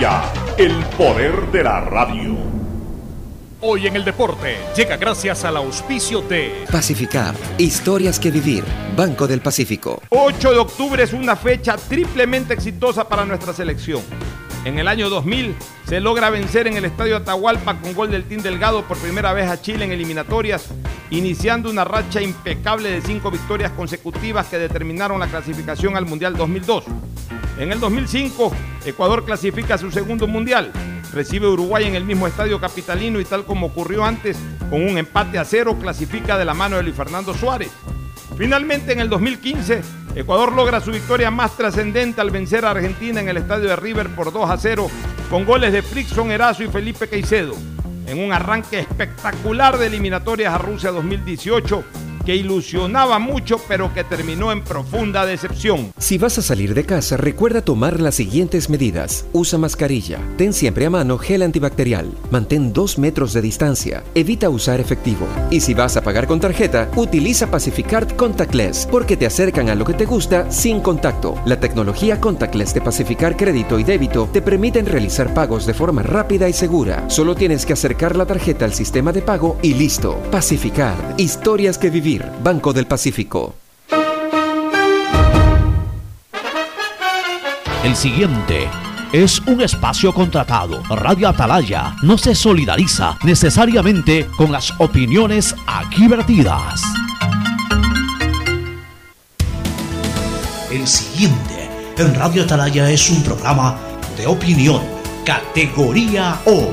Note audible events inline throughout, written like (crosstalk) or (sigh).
Ya, el poder de la radio. Hoy en el deporte llega gracias al auspicio de Pacificar, historias que vivir, Banco del Pacífico. 8 de octubre es una fecha triplemente exitosa para nuestra selección. En el año 2000 se logra vencer en el Estadio Atahualpa con gol del Team Delgado por primera vez a Chile en eliminatorias, iniciando una racha impecable de cinco victorias consecutivas que determinaron la clasificación al Mundial 2002. En el 2005, Ecuador clasifica su segundo Mundial. Recibe Uruguay en el mismo estadio capitalino y tal como ocurrió antes, con un empate a cero, clasifica de la mano de Luis Fernando Suárez. Finalmente, en el 2015, Ecuador logra su victoria más trascendente al vencer a Argentina en el estadio de River por 2 a 0 con goles de Frickson Erazo y Felipe Caicedo. En un arranque espectacular de eliminatorias a Rusia 2018 que ilusionaba mucho pero que terminó en profunda decepción. Si vas a salir de casa, recuerda tomar las siguientes medidas. Usa mascarilla, ten siempre a mano gel antibacterial, mantén dos metros de distancia, evita usar efectivo. Y si vas a pagar con tarjeta, utiliza Pacificard Contactless, porque te acercan a lo que te gusta sin contacto. La tecnología Contactless de Pacificar Crédito y Débito te permiten realizar pagos de forma rápida y segura. Solo tienes que acercar la tarjeta al sistema de pago y listo. Pacificard, historias que vivir. Banco del Pacífico. El siguiente es un espacio contratado. Radio Atalaya no se solidariza necesariamente con las opiniones aquí vertidas. El siguiente en Radio Atalaya es un programa de opinión, categoría O,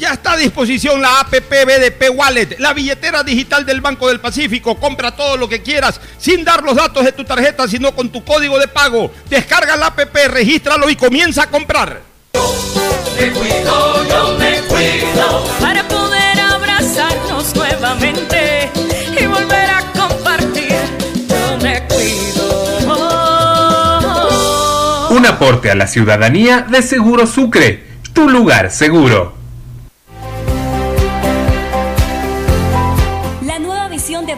Ya está a disposición la APP BDP Wallet, la billetera digital del Banco del Pacífico. Compra todo lo que quieras sin dar los datos de tu tarjeta, sino con tu código de pago. Descarga la APP, regístralo y comienza a comprar. Me cuido, yo me cuido para poder abrazarnos nuevamente y volver a compartir. Yo me cuido. Un aporte a la ciudadanía de Seguro Sucre, tu lugar seguro.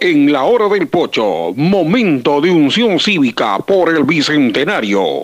En la hora del pocho, momento de unción cívica por el bicentenario.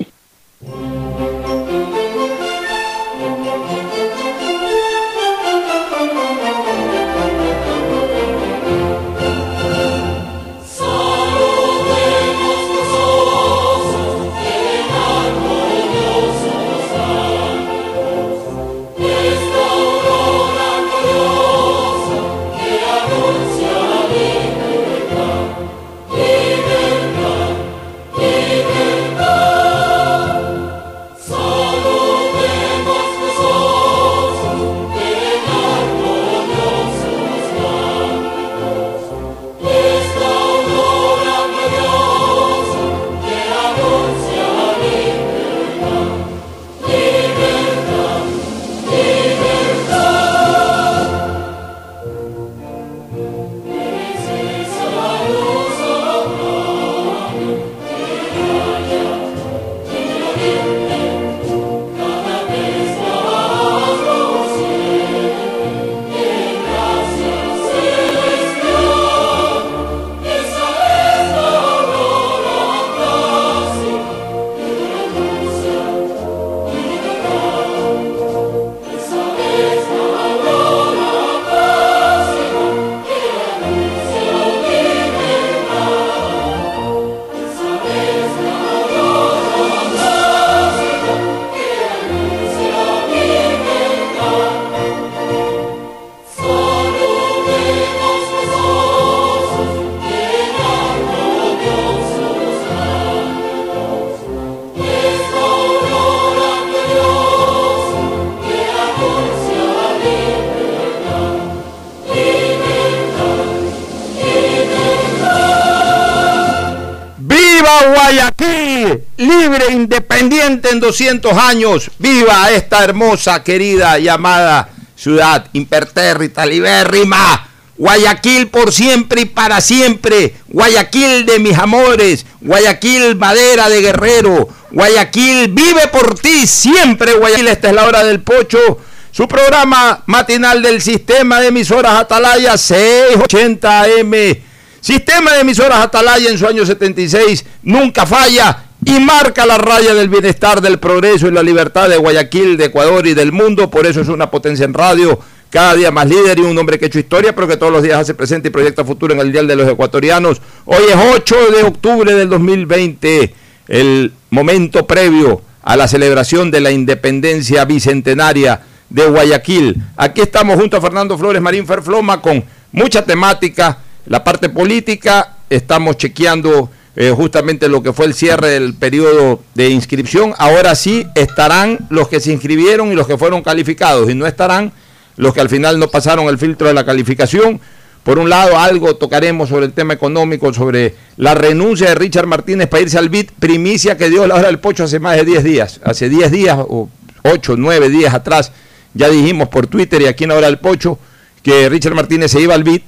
En 200 años. ¡Viva esta hermosa, querida y amada ciudad impertérrita, libérrima! Guayaquil por siempre y para siempre. Guayaquil de mis amores. Guayaquil madera de guerrero. Guayaquil vive por ti siempre. Guayaquil, esta es la hora del pocho. Su programa matinal del sistema de emisoras Atalaya 680M. Sistema de emisoras Atalaya en su año 76 nunca falla y marca la raya del bienestar, del progreso y la libertad de Guayaquil, de Ecuador y del mundo. Por eso es una potencia en radio cada día más líder y un hombre que ha hecho historia, pero que todos los días hace presente y proyecta futuro en el Dial de los Ecuatorianos. Hoy es 8 de octubre del 2020, el momento previo a la celebración de la independencia bicentenaria de Guayaquil. Aquí estamos junto a Fernando Flores Marín Ferfloma con mucha temática, la parte política, estamos chequeando eh, justamente lo que fue el cierre del periodo de inscripción. Ahora sí estarán los que se inscribieron y los que fueron calificados y no estarán los que al final no pasaron el filtro de la calificación. Por un lado, algo tocaremos sobre el tema económico, sobre la renuncia de Richard Martínez para irse al BIT, primicia que dio la hora del pocho hace más de 10 días. Hace 10 días, o 8, 9 días atrás, ya dijimos por Twitter y aquí en la hora del pocho que Richard Martínez se iba al BIT.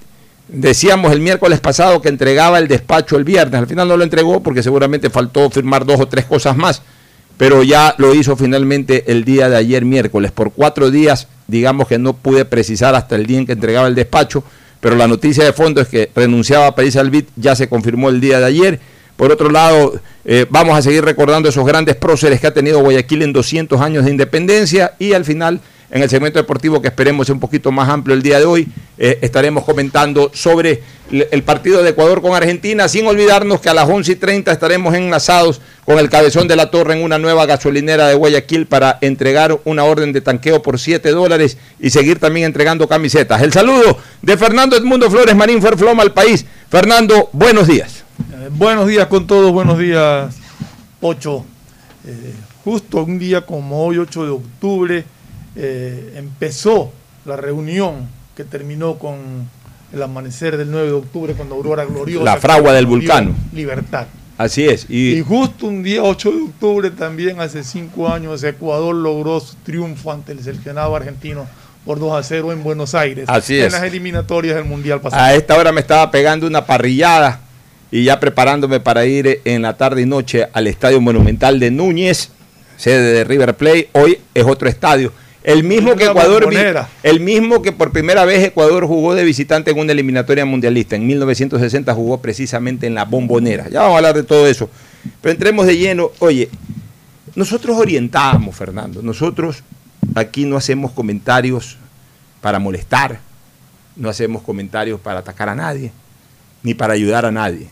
Decíamos el miércoles pasado que entregaba el despacho el viernes. Al final no lo entregó porque seguramente faltó firmar dos o tres cosas más pero ya lo hizo finalmente el día de ayer miércoles. Por cuatro días, digamos que no pude precisar hasta el día en que entregaba el despacho, pero la noticia de fondo es que renunciaba a París Albit, ya se confirmó el día de ayer. Por otro lado, eh, vamos a seguir recordando esos grandes próceres que ha tenido Guayaquil en 200 años de independencia y al final en el segmento deportivo que esperemos un poquito más amplio el día de hoy, eh, estaremos comentando sobre el partido de Ecuador con Argentina, sin olvidarnos que a las 11 y 30 estaremos enlazados con el cabezón de la torre en una nueva gasolinera de Guayaquil para entregar una orden de tanqueo por 7 dólares y seguir también entregando camisetas. El saludo de Fernando Edmundo Flores Marín Ferfloma al país. Fernando, buenos días. Eh, buenos días con todos, buenos días, Ocho. Eh, justo un día como hoy, 8 de octubre, eh, empezó la reunión que terminó con el amanecer del 9 de octubre cuando Aurora Gloriosa. La fragua del vulcano. Libertad. Así es. Y, justo un día 8 de octubre también, hace cinco años, Ecuador logró su triunfo ante el seleccionado argentino por 2 a 0 en Buenos Aires. Así en es. las eliminatorias del Mundial pasado. A esta hora me estaba pegando una parrillada y ya preparándome para ir en la tarde y noche al Estadio Monumental de Núñez, sede de River Plate. Hoy es otro estadio. El mismo que Ecuador, el mismo que por primera vez Ecuador jugó de visitante en una eliminatoria mundialista. En 1960 jugó precisamente en la bombonera. Ya vamos a hablar de todo eso. Pero entremos de lleno. Oye, nosotros orientamos, Fernando. Nosotros aquí no hacemos comentarios para molestar, no hacemos comentarios para atacar a nadie, ni para ayudar a nadie.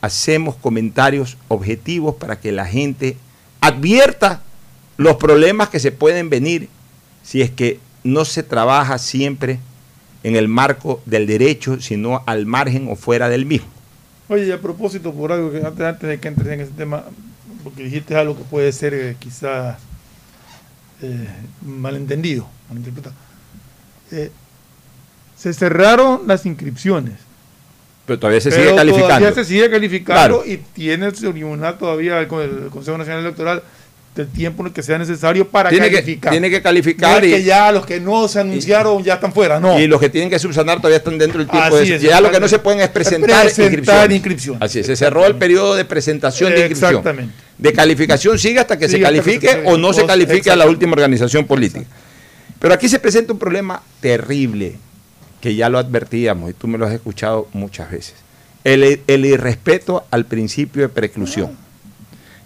Hacemos comentarios objetivos para que la gente advierta los problemas que se pueden venir si es que no se trabaja siempre en el marco del derecho, sino al margen o fuera del mismo. Oye, y a propósito, por algo que antes, de que entres en ese tema, porque dijiste algo que puede ser eh, quizás eh, malentendido, malinterpretado. Eh, se cerraron las inscripciones. Pero todavía se sigue calificando. Todavía se sigue calificando y tiene el tribunal todavía, el Consejo Nacional Electoral, el tiempo en el que sea necesario para tiene calificar. Que, tiene que calificar. y, que ya los que no se anunciaron ya están fuera, no. Y los que tienen que subsanar todavía están dentro del tiempo. de, ya lo que no se pueden es presentar, presentar inscripción. Así es, se cerró el periodo de presentación de inscripción. Exactamente. De calificación sigue hasta que se califique o no se califique a la última organización política. Pero aquí se presenta un problema terrible que ya lo advertíamos y tú me lo has escuchado muchas veces. El, el irrespeto al principio de preclusión.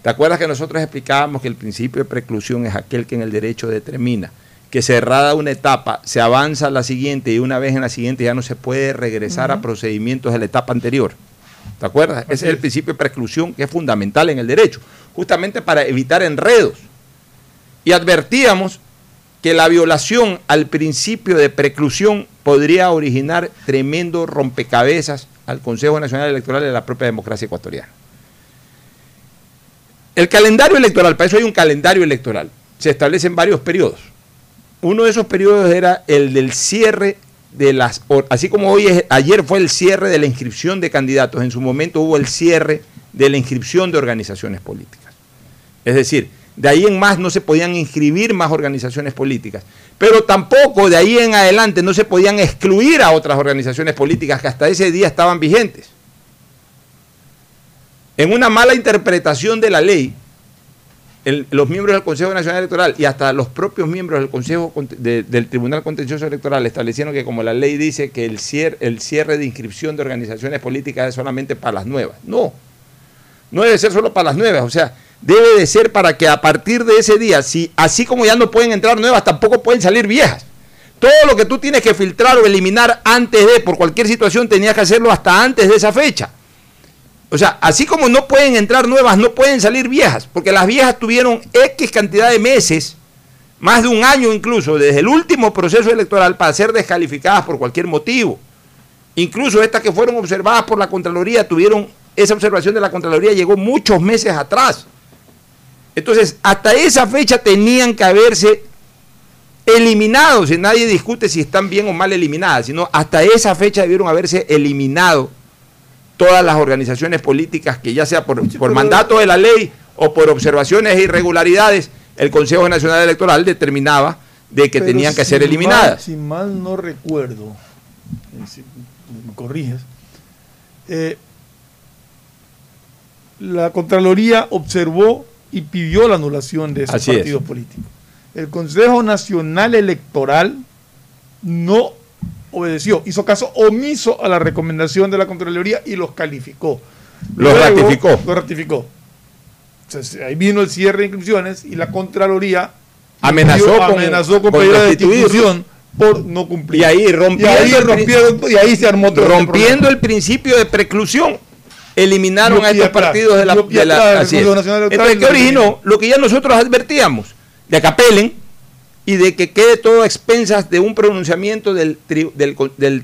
¿Te acuerdas que nosotros explicábamos que el principio de preclusión es aquel que en el derecho determina que cerrada una etapa se avanza a la siguiente y una vez en la siguiente ya no se puede regresar a procedimientos de la etapa anterior? ¿Te acuerdas? Ese es el principio de preclusión que es fundamental en el derecho, justamente para evitar enredos. Y advertíamos que la violación al principio de preclusión podría originar tremendo rompecabezas al Consejo Nacional Electoral de la propia democracia ecuatoriana. El calendario electoral, para eso hay un calendario electoral, se establece en varios periodos. Uno de esos periodos era el del cierre de las, así como hoy es, ayer fue el cierre de la inscripción de candidatos, en su momento hubo el cierre de la inscripción de organizaciones políticas. Es decir, de ahí en más no se podían inscribir más organizaciones políticas. Pero tampoco de ahí en adelante no se podían excluir a otras organizaciones políticas que hasta ese día estaban vigentes. En una mala interpretación de la ley, los miembros del Consejo Nacional Electoral y hasta los propios miembros del Consejo del Tribunal Contencioso Electoral establecieron que como la ley dice que el cierre, el cierre de inscripción de organizaciones políticas es solamente para las nuevas. No, no debe ser solo para las nuevas, o sea, debe de ser para que a partir de ese día, si así como ya no pueden entrar nuevas, tampoco pueden salir viejas. Todo lo que tú tienes que filtrar o eliminar antes de, por cualquier situación, tenías que hacerlo hasta antes de esa fecha. O sea, así como no pueden entrar nuevas, no pueden salir viejas, porque las viejas tuvieron X cantidad de meses, más de un año incluso, desde el último proceso electoral para ser descalificadas por cualquier motivo. Incluso estas que fueron observadas por la Contraloría tuvieron, esa observación de la Contraloría llegó muchos meses atrás. Entonces, hasta esa fecha tenían que haberse eliminado, si nadie discute si están bien o mal eliminadas, sino hasta esa fecha debieron haberse eliminado todas las organizaciones políticas que ya sea por, por mandato de la ley o por observaciones e irregularidades, el Consejo Nacional Electoral determinaba de que Pero tenían que si ser mal- eliminadas. si mal no recuerdo, eh, si me corriges, eh, la Contraloría observó y pidió la anulación de esos Así es. partidos políticos. El Consejo Nacional Electoral no obedeció, hizo caso omiso a la recomendación de la Contraloría y los calificó. Los ratificó. Lo ratificó. Entonces, ahí vino el cierre de inscripciones y la Contraloría Amenazó dio- con- amenazó con, con pedir la destitución por no cumplir. Y ahí rompiendo, Y ahí, el, rompieron- y ahí se armó todo este rompiendo el principio de preclusión, eliminaron a estos atrás, partidos de la, de la- Electoral Entonces, ¿qué originó? Lo que ya nosotros advertíamos, de que apelen y de que quede todo a expensas de un pronunciamiento del,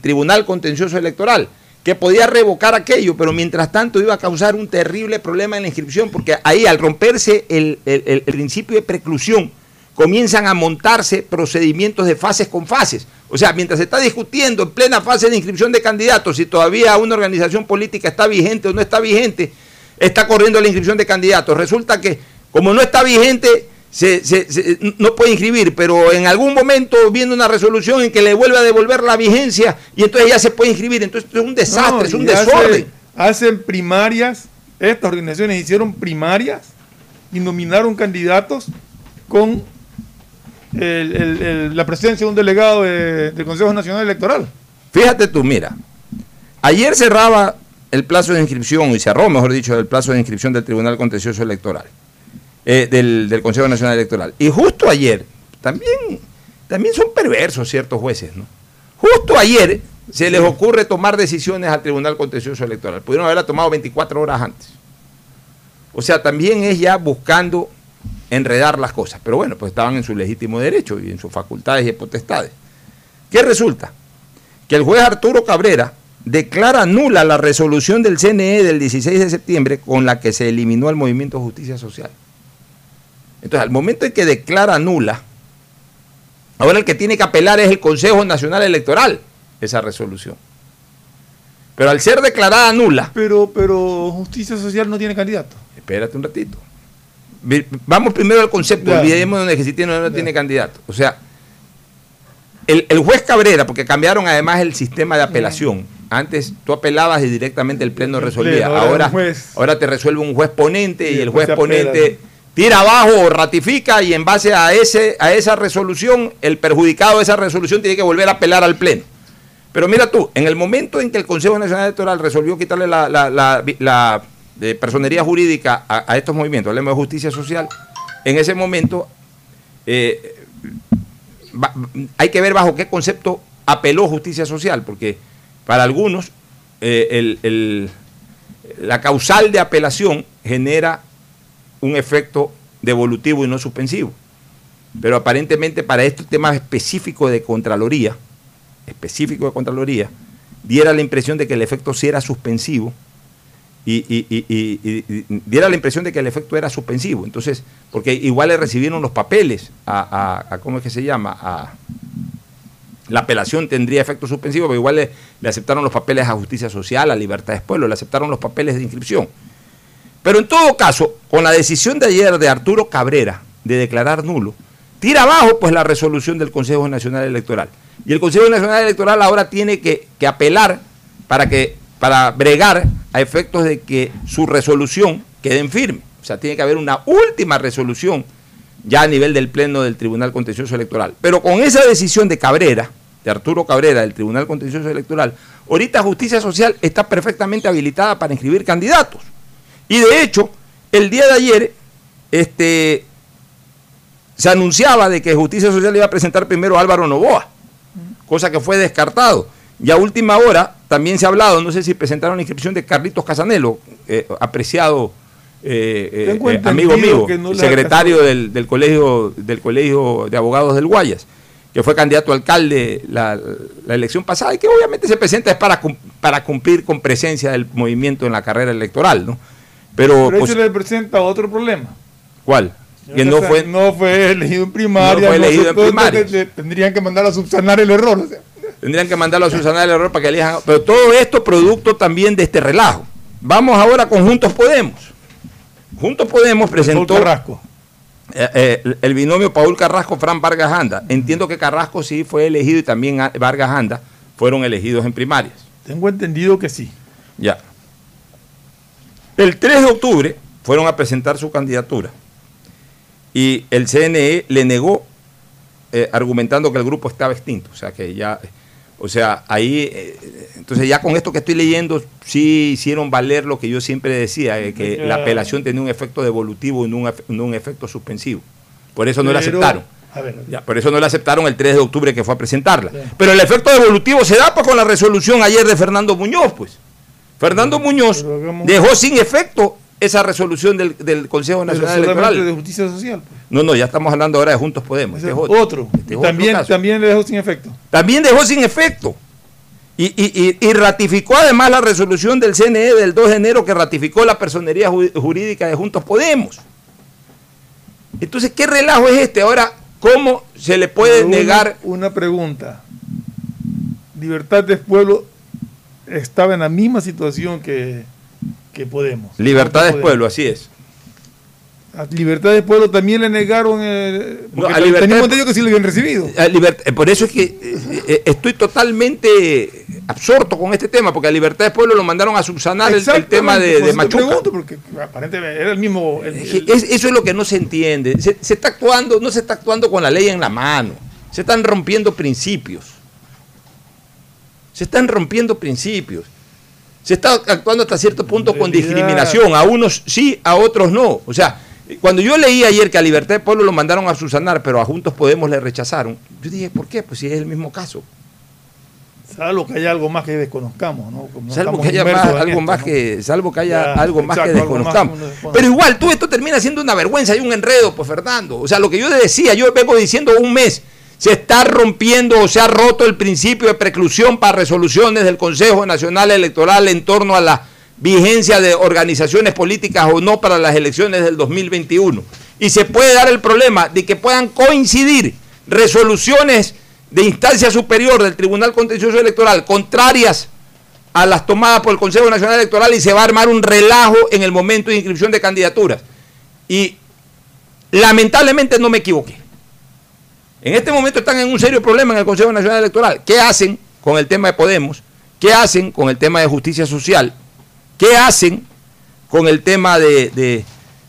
Tribunal Contencioso Electoral, que podía revocar aquello, pero mientras tanto iba a causar un terrible problema en la inscripción, porque ahí al romperse el- el principio de preclusión, comienzan a montarse procedimientos de fases con fases. O sea, mientras se está discutiendo en plena fase de inscripción de candidatos si todavía una organización política está vigente o no está vigente, está corriendo la inscripción de candidatos. Resulta que como no está vigente, se, se- se- no puede inscribir, pero en algún momento viene una resolución en que le vuelve a devolver la vigencia y entonces ya se puede inscribir. Entonces esto es un desastre, No, es un hace- desorden. hacen primarias, estas organizaciones hicieron primarias y nominaron candidatos con el- el- el- la presencia de un delegado de- del Consejo Nacional Electoral. Fíjate tú, mira, ayer cerraba el plazo de inscripción, y cerró, mejor dicho, el plazo de inscripción del Tribunal Contencioso Electoral, eh, del, del Consejo Nacional Electoral. Y justo ayer, también, también son perversos ciertos jueces, ¿no? Justo ayer se les ocurre tomar decisiones al Tribunal Contencioso Electoral. Pudieron haberla tomado 24 horas antes. O sea, también es ya buscando enredar las cosas. Pero bueno, pues estaban en su legítimo derecho y en sus facultades y potestades. ¿Qué resulta? Que el juez Arturo Cabrera declara nula la resolución del CNE del 16 de septiembre con la que se eliminó el movimiento Justicia Social. Entonces, al momento en que declara nula, ahora el que tiene que apelar es el Consejo Nacional Electoral, esa resolución. Pero al ser declarada nula, Pero, pero Justicia Social no tiene candidato. espérate un ratito. Vamos primero al concepto, Ya. olvidemos de que si tiene o no tiene candidato. O sea, el, el juez Cabrera, porque cambiaron además el sistema de apelación. Antes tú apelabas y directamente el pleno El resolvía. pleno, ahora ahora, te resuelve un juez ponente y, Y el juez ponente tira abajo ratifica y en base a, ese, a esa resolución, el perjudicado de esa resolución tiene que volver a apelar al pleno. Pero mira tú, en el momento en que el Consejo Nacional Electoral resolvió quitarle la, la- la- eh, personería jurídica a, estos movimientos, hablemos de justicia social, en ese momento eh, hay que ver bajo qué concepto apeló justicia social, porque para algunos eh, el- el- la causal de apelación genera un efecto devolutivo y no suspensivo. Pero aparentemente para estos temas específicos de Contraloría, específico de Contraloría, diera la impresión de que el efecto sí era suspensivo y, diera la impresión de que el efecto era suspensivo. Entonces, porque igual le recibieron los papeles a- ¿cómo es que se llama? A, la apelación tendría efecto suspensivo, pero igual le, le aceptaron los papeles a Justicia Social, a Libertad de Pueblo, le aceptaron los papeles de inscripción. Pero en todo caso, con la decisión de ayer de Arturo Cabrera de declarar nulo, tira abajo pues la resolución del Consejo Nacional Electoral. Y el Consejo Nacional Electoral ahora tiene que, apelar para que para bregar a efectos de que su resolución quede en firme. O sea, tiene que haber una última resolución ya a nivel del Pleno del Tribunal Contencioso Electoral. Pero con esa decisión de Cabrera, de Arturo Cabrera, del Tribunal Contencioso Electoral, ahorita Justicia Social está perfectamente habilitada para inscribir candidatos. Y de hecho, el día de ayer, este, se anunciaba de que Justicia Social iba a presentar primero a Álvaro Novoa, cosa que fue descartado. Y a última hora también se ha hablado, no sé si presentaron la inscripción de Carlitos Casanelo, eh, apreciado eh, eh, amigo mío, secretario del, del, colegio, del Colegio de Abogados del Guayas, que fue candidato a alcalde la, la elección pasada y que obviamente se presenta es para, para cumplir con presencia del movimiento en la carrera electoral, ¿no? Pero, Pero pues, eso le presenta otro problema. ¿Cuál? Que no fue, no fue elegido en primaria. No fue elegido en primaria. Tendrían que mandar a subsanar el error. Tendrían que mandarlo a subsanar el error para que elijan. Pero todo esto producto también de este relajo. Vamos ahora con Juntos Podemos. Juntos Podemos presentó Carrasco. Eh, eh, el binomio Paul Carrasco-Fran Vargas Anda. Entiendo que Carrasco sí fue elegido y también Vargas Anda fueron elegidos en primarias. Tengo entendido que sí. Ya. El 3 de octubre fueron a presentar su candidatura y el CNE le negó eh, argumentando que el grupo estaba extinto. O sea, que ya, o sea, ahí, eh, entonces ya con esto que estoy leyendo, sí hicieron valer lo que yo siempre decía, eh, que la apelación tenía un efecto devolutivo y no un, efecto suspensivo. Por eso no la aceptaron. Ya, por eso no la aceptaron el 3 de octubre que fue a presentarla. Pero el efecto devolutivo se da pues, con la resolución ayer de Fernando Muñoz, pues. Fernando Muñoz dejó sin efecto esa resolución del, Consejo Nacional Electoral. de Justicia Social? Pues. No, no, ya estamos hablando ahora de Juntos Podemos. Este otro. Este también, también le dejó sin efecto. También dejó sin efecto. Y, y, ratificó además la resolución del CNE del 2 de enero que ratificó la personería jurídica de Juntos Podemos. Entonces, ¿qué relajo es este? Ahora, ¿cómo se le puede negar? Una pregunta. Libertad del pueblo estaba en la misma situación que, Podemos. Libertad del pueblo, así es. A Libertad del Pueblo también le negaron. Eh, teníamos entendido que sí lo habían recibido. Eh, por eso es que eh, estoy totalmente absorto con este tema, porque a Libertad del Pueblo lo mandaron a subsanar el, tema de, de Machuca. porque aparentemente era el mismo. eso es lo que no se entiende. Se, se está actuando, no se está actuando con la ley en la mano. Se están rompiendo principios. Se están rompiendo principios. Se está actuando hasta cierto punto con discriminación. A unos sí, a otros no. O sea, cuando yo leí ayer que a Libertad de Pueblo lo mandaron a Susanar, pero a Juntos Podemos le rechazaron, yo dije, ¿por qué? Pues si es el mismo caso. Salvo que haya algo más que desconozcamos, ¿no? salvo, que haya algo más que, salvo que haya algo más que desconozcamos. pero igual, todo esto termina siendo una vergüenza y un enredo, pues Fernando. O sea, lo que yo decía, yo vengo diciendo un mes, se está rompiendo o se ha roto el principio de preclusión para resoluciones del Consejo Nacional Electoral en torno a la vigencia de organizaciones políticas o no para las elecciones del 2021. Y se puede dar el problema de que puedan coincidir resoluciones de instancia superior del Tribunal Contencioso Electoral contrarias a las tomadas por el Consejo Nacional Electoral y se va a armar un relajo en el momento de inscripción de candidaturas. Y lamentablemente no me equivoqué. En este momento están en un serio problema en el Consejo Nacional Electoral. ¿Qué hacen con el tema de Podemos? ¿Qué hacen con el tema de justicia social? ¿Qué hacen con el tema de, de,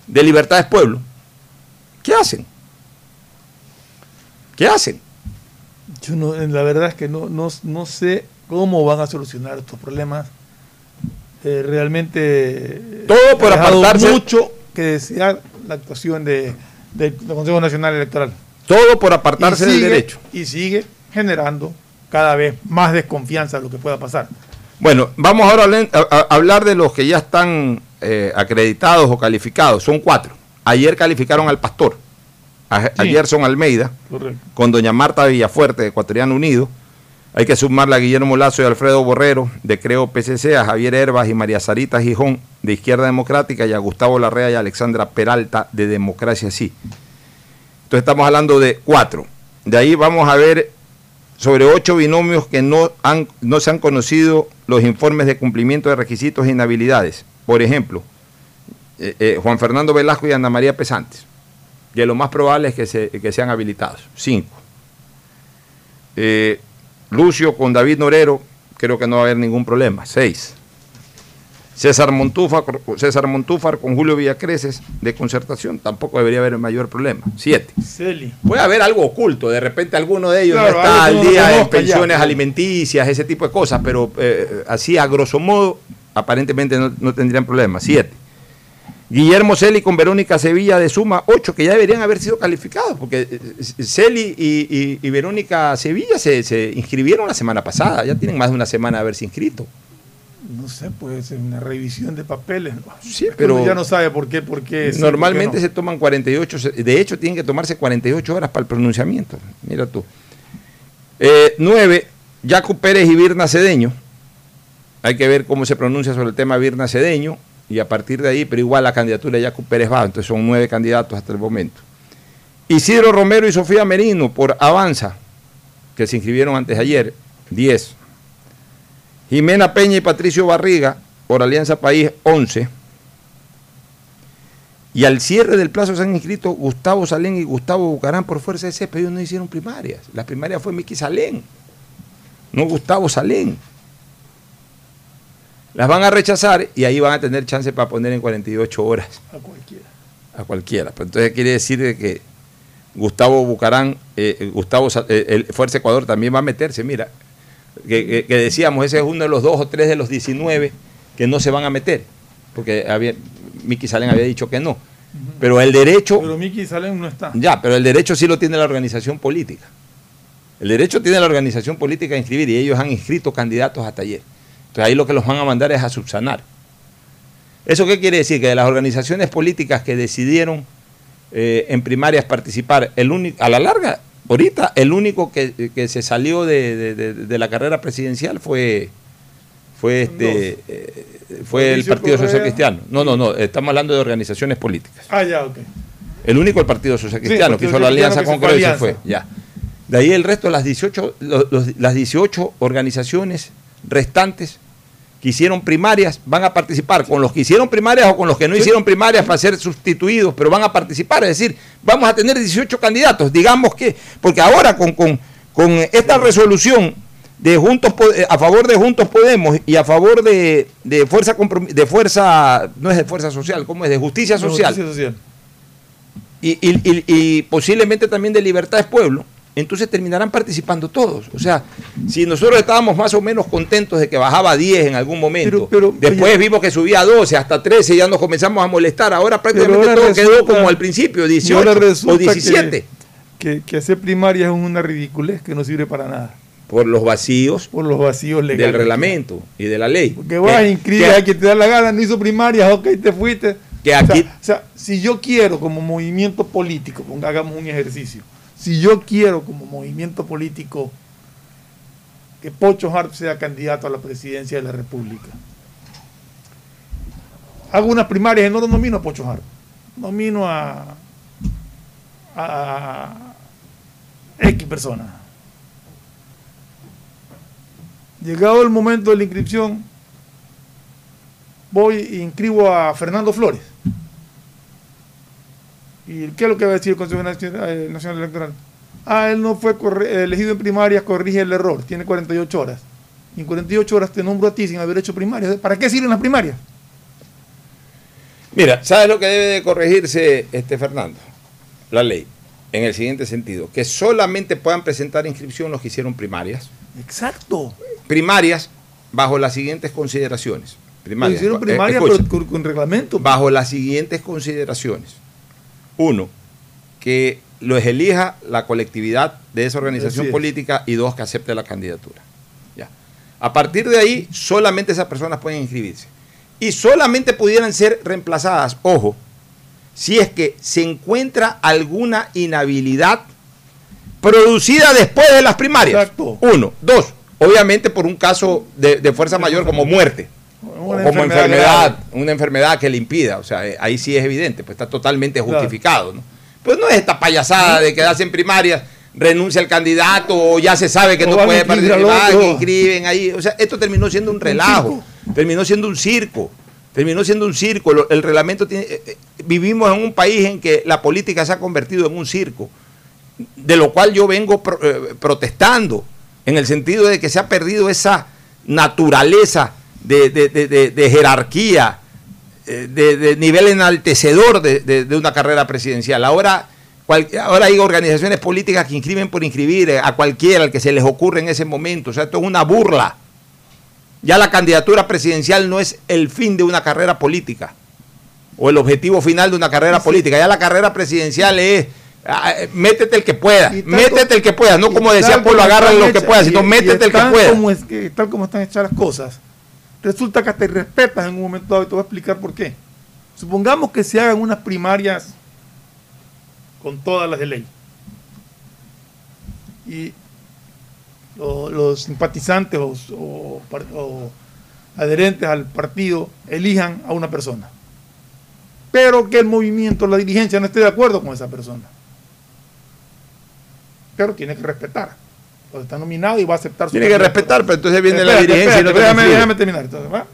de libertades pueblo? ¿Qué hacen? ¿Qué hacen? Yo no, la verdad es que no, no, sé cómo van a solucionar estos problemas. Eh, realmente todo por apartarse mucho que desear la actuación de, del Consejo Nacional Electoral. Todo por apartarse del derecho. Y sigue generando cada vez más desconfianza de lo que pueda pasar. Bueno, vamos ahora a, hablar de los que ya están eh, acreditados o calificados. Son cuatro. Ayer calificaron al pastor, ayer son Almeida, con doña Marta Villafuerte de Ecuatoriano Unido. Hay que sumarle a Guillermo Lazo y Alfredo Borrero de Creo PCC, a Javier Herbas y María Sarita Gijón de Izquierda Democrática y a Gustavo Larrea y Alexandra Peralta de Democracia Sí. Entonces estamos hablando de cuatro. De ahí vamos a ver sobre ocho binomios que no, han, no se han conocido los informes de cumplimiento de requisitos e inhabilidades. Por ejemplo, eh, eh, Juan Fernando Velasco y Ana María Pesantes. Que lo más probable es que, se- que sean habilitados. Cinco. Eh, Lucio con David Norero, creo que no va a haber ningún problema. Seis. César Montúfar, César Montúfar con Julio Villacreces de concertación, tampoco debería haber mayor problema. Siete. Celi. Puede haber algo oculto, de repente alguno de ellos Claro, no está al día en ya, pensiones alimenticias, ese tipo de cosas, pero eh, así a grosso modo, aparentemente no, no tendrían problema. Siete. Guillermo Celi con Verónica Sevilla de Suma, ocho, que ya deberían haber sido calificados, porque eh, Celi y, y- y Verónica Sevilla se, se inscribieron la semana pasada, ya tienen más de una semana de haberse inscrito. No sé, puede ser una revisión de papeles. Sí, pero ya no sabe por qué, por qué. sí, Normalmente por qué se toman 48, se- de hecho tienen que tomarse 48 horas para el pronunciamiento. Mira tú. Eh, 9. Jaco Pérez y Virna Cedeño. Hay que ver cómo se pronuncia sobre el tema Virna Cedeño y a partir de ahí, pero igual la candidatura de Jaco Pérez va, entonces son nueve candidatos hasta el momento. Isidro Romero y Sofía Merino por Avanza, que se inscribieron antes de ayer, 10. Jimena Peña y Patricio Barriga por Alianza País, 11. Y al cierre del plazo se han inscrito Gustavo Salén y Gustavo Bucarán por fuerza de CEP. Ellos no hicieron primarias. La primaria fue Miki Salén, no Gustavo Salén. Las van a rechazar y ahí van a tener chance para poner en 48 horas A cualquiera. a cualquiera. Pero entonces quiere decir de que Gustavo Bucarán, eh, Gustavo eh, el Fuerza Ecuador también va a meterse. Mira, que, decíamos, ese es uno de los dos o tres de los 19 que no se van a meter, porque había, Miki Salen había dicho que no. Pero el derecho, Pero Miki Salem no está. ya, pero el derecho sí lo tiene la organización política. El derecho tiene la organización política a inscribir y ellos han inscrito candidatos hasta ayer. Entonces ahí lo que los van a mandar es a subsanar. ¿Eso qué quiere decir? Que de las organizaciones políticas que decidieron eh, en primarias participar, el único, a la larga, ahorita el único que, que se salió de, de- de- de la carrera presidencial fue, fue, este, eh, fue el Partido Social. Cristiano. No, no, no, estamos hablando de organizaciones políticas. Ah, ya, ok. El único el Partido Social Sí, Cristiano, que hizo la alianza con Creo y fue se fue. Ya. De ahí el resto, las 18, los- los- las 18 organizaciones restantes que hicieron primarias van a participar con los que hicieron primarias o con los que no hicieron primarias para ser sustituidos, pero van a participar. Es decir, vamos a tener 18 candidatos. Digamos que, porque ahora con, con, con esta resolución de Juntos eh, a favor de Juntos Podemos y a favor de, de fuerza de fuerza no es de fuerza social, ¿cómo es? De justicia social Justicia social. y, y- y- y posiblemente también de Libertad es Pueblo, entonces terminarán participando todos. O sea, si nosotros estábamos más o menos contentos de que bajaba a 10 en algún momento, Pero- pero, después oye- vimos que subía a 12, hasta 13, ya nos comenzamos a molestar. Ahora prácticamente ahora todo quedó como al principio, y 18 ahora o resulta 17. Que, que hacer primaria es una ridiculez que no sirve para nada. Por los vacíos Por los vacíos legales. del reglamento y de la ley. Que vas, inscribes a quien te da la gana, no hizo primarias, ok, te fuiste. Que O sea, aquí- o sea, si yo quiero como movimiento político, hagamos un ejercicio, si yo quiero como movimiento político que Pocho Hart sea candidato a la presidencia de la República, hago unas primarias y no lo nomino a Pocho Hart, nomino a, a X persona. Llegado el momento de la inscripción, voy e inscribo a Fernando Flores. ¿Y qué es lo que va a decir el Consejo Nacional, eh, Nacional Electoral? Ah, él no fue corre- elegido en primarias, corrige el error, tiene 48 horas. Y en 48 horas te nombro a ti sin haber hecho primarias. ¿Para qué sirven las primarias? Mira, ¿sabes lo que debe de corregirse, este Fernando? La ley, en el siguiente sentido, que solamente puedan presentar inscripción los que hicieron primarias. Exacto. Primarias bajo las siguientes consideraciones. Primarias, hicieron eh, primarias escucha, pero con, con reglamento. bajo las siguientes consideraciones. Uno, que los elija la colectividad de esa organización es. política y dos, que acepte la candidatura. Ya. A partir de ahí, solamente esas personas pueden inscribirse. Y solamente pudieran ser reemplazadas, ojo, si es que se encuentra alguna inhabilidad producida después de las primarias. Exacto. Uno. Dos, obviamente por un caso de, de fuerza mayor como muerte. Una como enfermedad una enfermedad que le impida. O sea, eh, ahí sí es evidente, pues está totalmente justificado. ¿no? Pues no es esta payasada de quedarse en primarias, renuncia el candidato o ya se sabe que O no puede participar, que inscriben ahí. O sea, esto terminó siendo un relajo, terminó siendo un circo. Terminó siendo un circo. El reglamento tiene. eh, eh, Vivimos en un país en que la política se ha convertido en un circo, de lo cual yo vengo pro- eh, protestando, en el sentido de que se ha perdido esa naturaleza de, de- de- de- jerarquía, eh, de, de nivel enaltecedor de, una carrera presidencial. Ahora, cual- ahora hay organizaciones políticas que inscriben por inscribir eh, a cualquiera, al que se les ocurre en ese momento. O sea, esto es una burla. Ya la candidatura presidencial no es el fin de una carrera política o el objetivo final de una carrera política. Ya la carrera presidencial es ah, eh, métete el que pueda, métete el que pueda, no como decía Polo, agarra lo que pueda, sino y métete el que pueda. como es tal como están hechas las cosas, resulta que te respetas en un momento dado y te voy a explicar por qué. Supongamos que se hagan unas primarias con todas las de ley. Y lo- los simpatizantes o, o adherentes al partido elijan a una persona. Pero que el movimiento, la dirigencia no esté de acuerdo con esa persona. Pero tiene que respetar. Pues está nominado y va a aceptar su Tiene que respetar, pero entonces viene la Espérate, dirigencia y no déjame, terminar. Entonces, ¿va?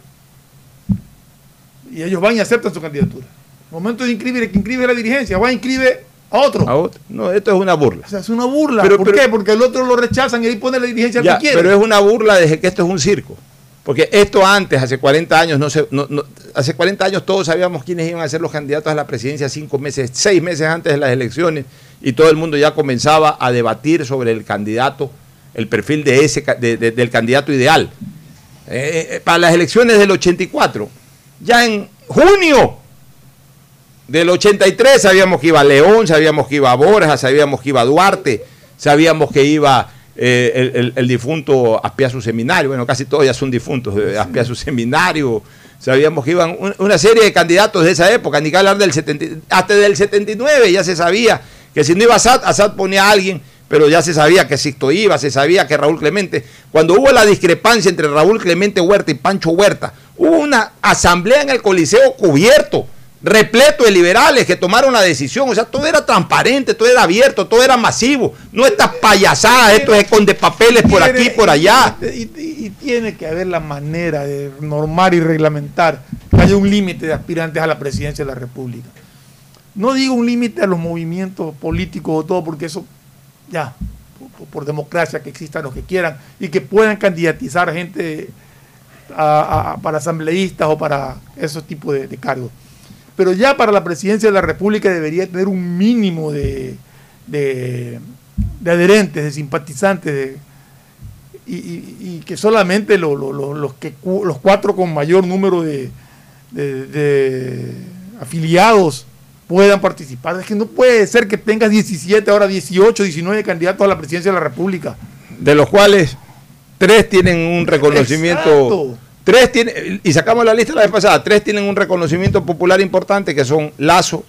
Y ellos van y aceptan su candidatura. Momento de inscribir, el que inscribe la dirigencia, va a inscribe a otro. A otro. No, esto es una burla. O sea, es una burla. Pero- ¿Por pero- qué? Porque el otro lo rechazan y ahí pone la dirigencia al Ya, que quiere. pero es una burla desde que esto es un circo. Porque esto antes, hace 40 años, no se, no- no- hace 40 años todos sabíamos quiénes iban a ser los candidatos a la presidencia cinco meses, seis meses antes de las elecciones, y todo el mundo ya comenzaba a debatir sobre el candidato, el perfil de ese, de- de- del candidato ideal. Eh, eh, para las elecciones del 84, ya en junio del 83 sabíamos que iba León, sabíamos que iba Borja, sabíamos que iba Duarte, sabíamos que iba eh, el, el- el difunto Aspiazu Seminario, bueno, casi todos ya son difuntos, eh, Aspiazu Seminario, sabíamos que iban un- una serie de candidatos de esa época, ni que hablar del 70 hasta del 79 ya se sabía que si no iba Assad, Assad ponía a alguien, pero ya se sabía que Sixto iba, se sabía que Raúl Clemente, cuando hubo la discrepancia entre Raúl Clemente Huerta y Pancho Huerta, hubo una asamblea en el Coliseo cubierto, repleto de liberales que tomaron la decisión, o sea, todo era transparente, todo era abierto, todo era masivo, no estas payasadas, estos esconde papeles por aquí y por allá. Y, y- y tiene que haber la manera de normar y reglamentar que haya un límite de aspirantes a la presidencia de la República. No digo un límite a los movimientos políticos o todo, porque eso ya, por, democracia, que existan los que quieran y que puedan candidatizar gente para asambleístas o para esos tipos de, cargos. Pero ya para la presidencia de la República debería tener un mínimo de, de- adherentes, de simpatizantes, y, que solamente lo- lo- lo- los, los cuatro con mayor número de- de afiliados puedan participar. Es que no puede ser que tengas 17, ahora 18, 19 candidatos a la presidencia de la República. de los cuales tres tienen un reconocimiento. Exacto. Tres tienen, y sacamos la lista la vez pasada, tres tienen un reconocimiento popular importante que son Lazo,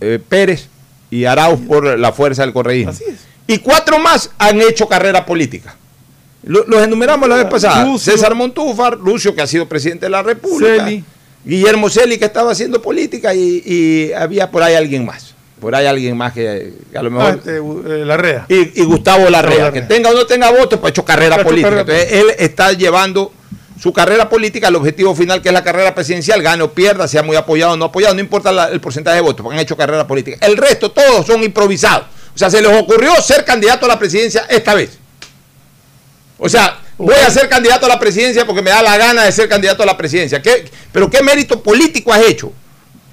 eh, Pérez y Arauz por la fuerza del correísmo. Así es. Y cuatro más han hecho carrera política. Lo- Los enumeramos la vez pasada. Lucio. César Montúfar, Lucio que ha sido presidente de la República, Celi. Guillermo Celi que estaba haciendo política y, y había por ahí alguien más. Por ahí alguien más que, que a lo Ah, mejor este, eh, la REA. y, y Gustavo Larrea, Larrea. que tenga o no tenga votos, pues ha hecho carrera Ha hecho política. carrera Entonces, él está llevando su carrera política al objetivo final, que es la carrera presidencial, gane o pierda, sea muy apoyado o no apoyado, no importa la- el porcentaje de votos, porque han hecho carrera política. El resto, todos son improvisados. O sea, se les ocurrió ser candidato a la presidencia esta vez. O sea, voy a ser candidato a la presidencia porque me da la gana de ser candidato a la presidencia. ¿Qué- pero ¿qué mérito político has hecho?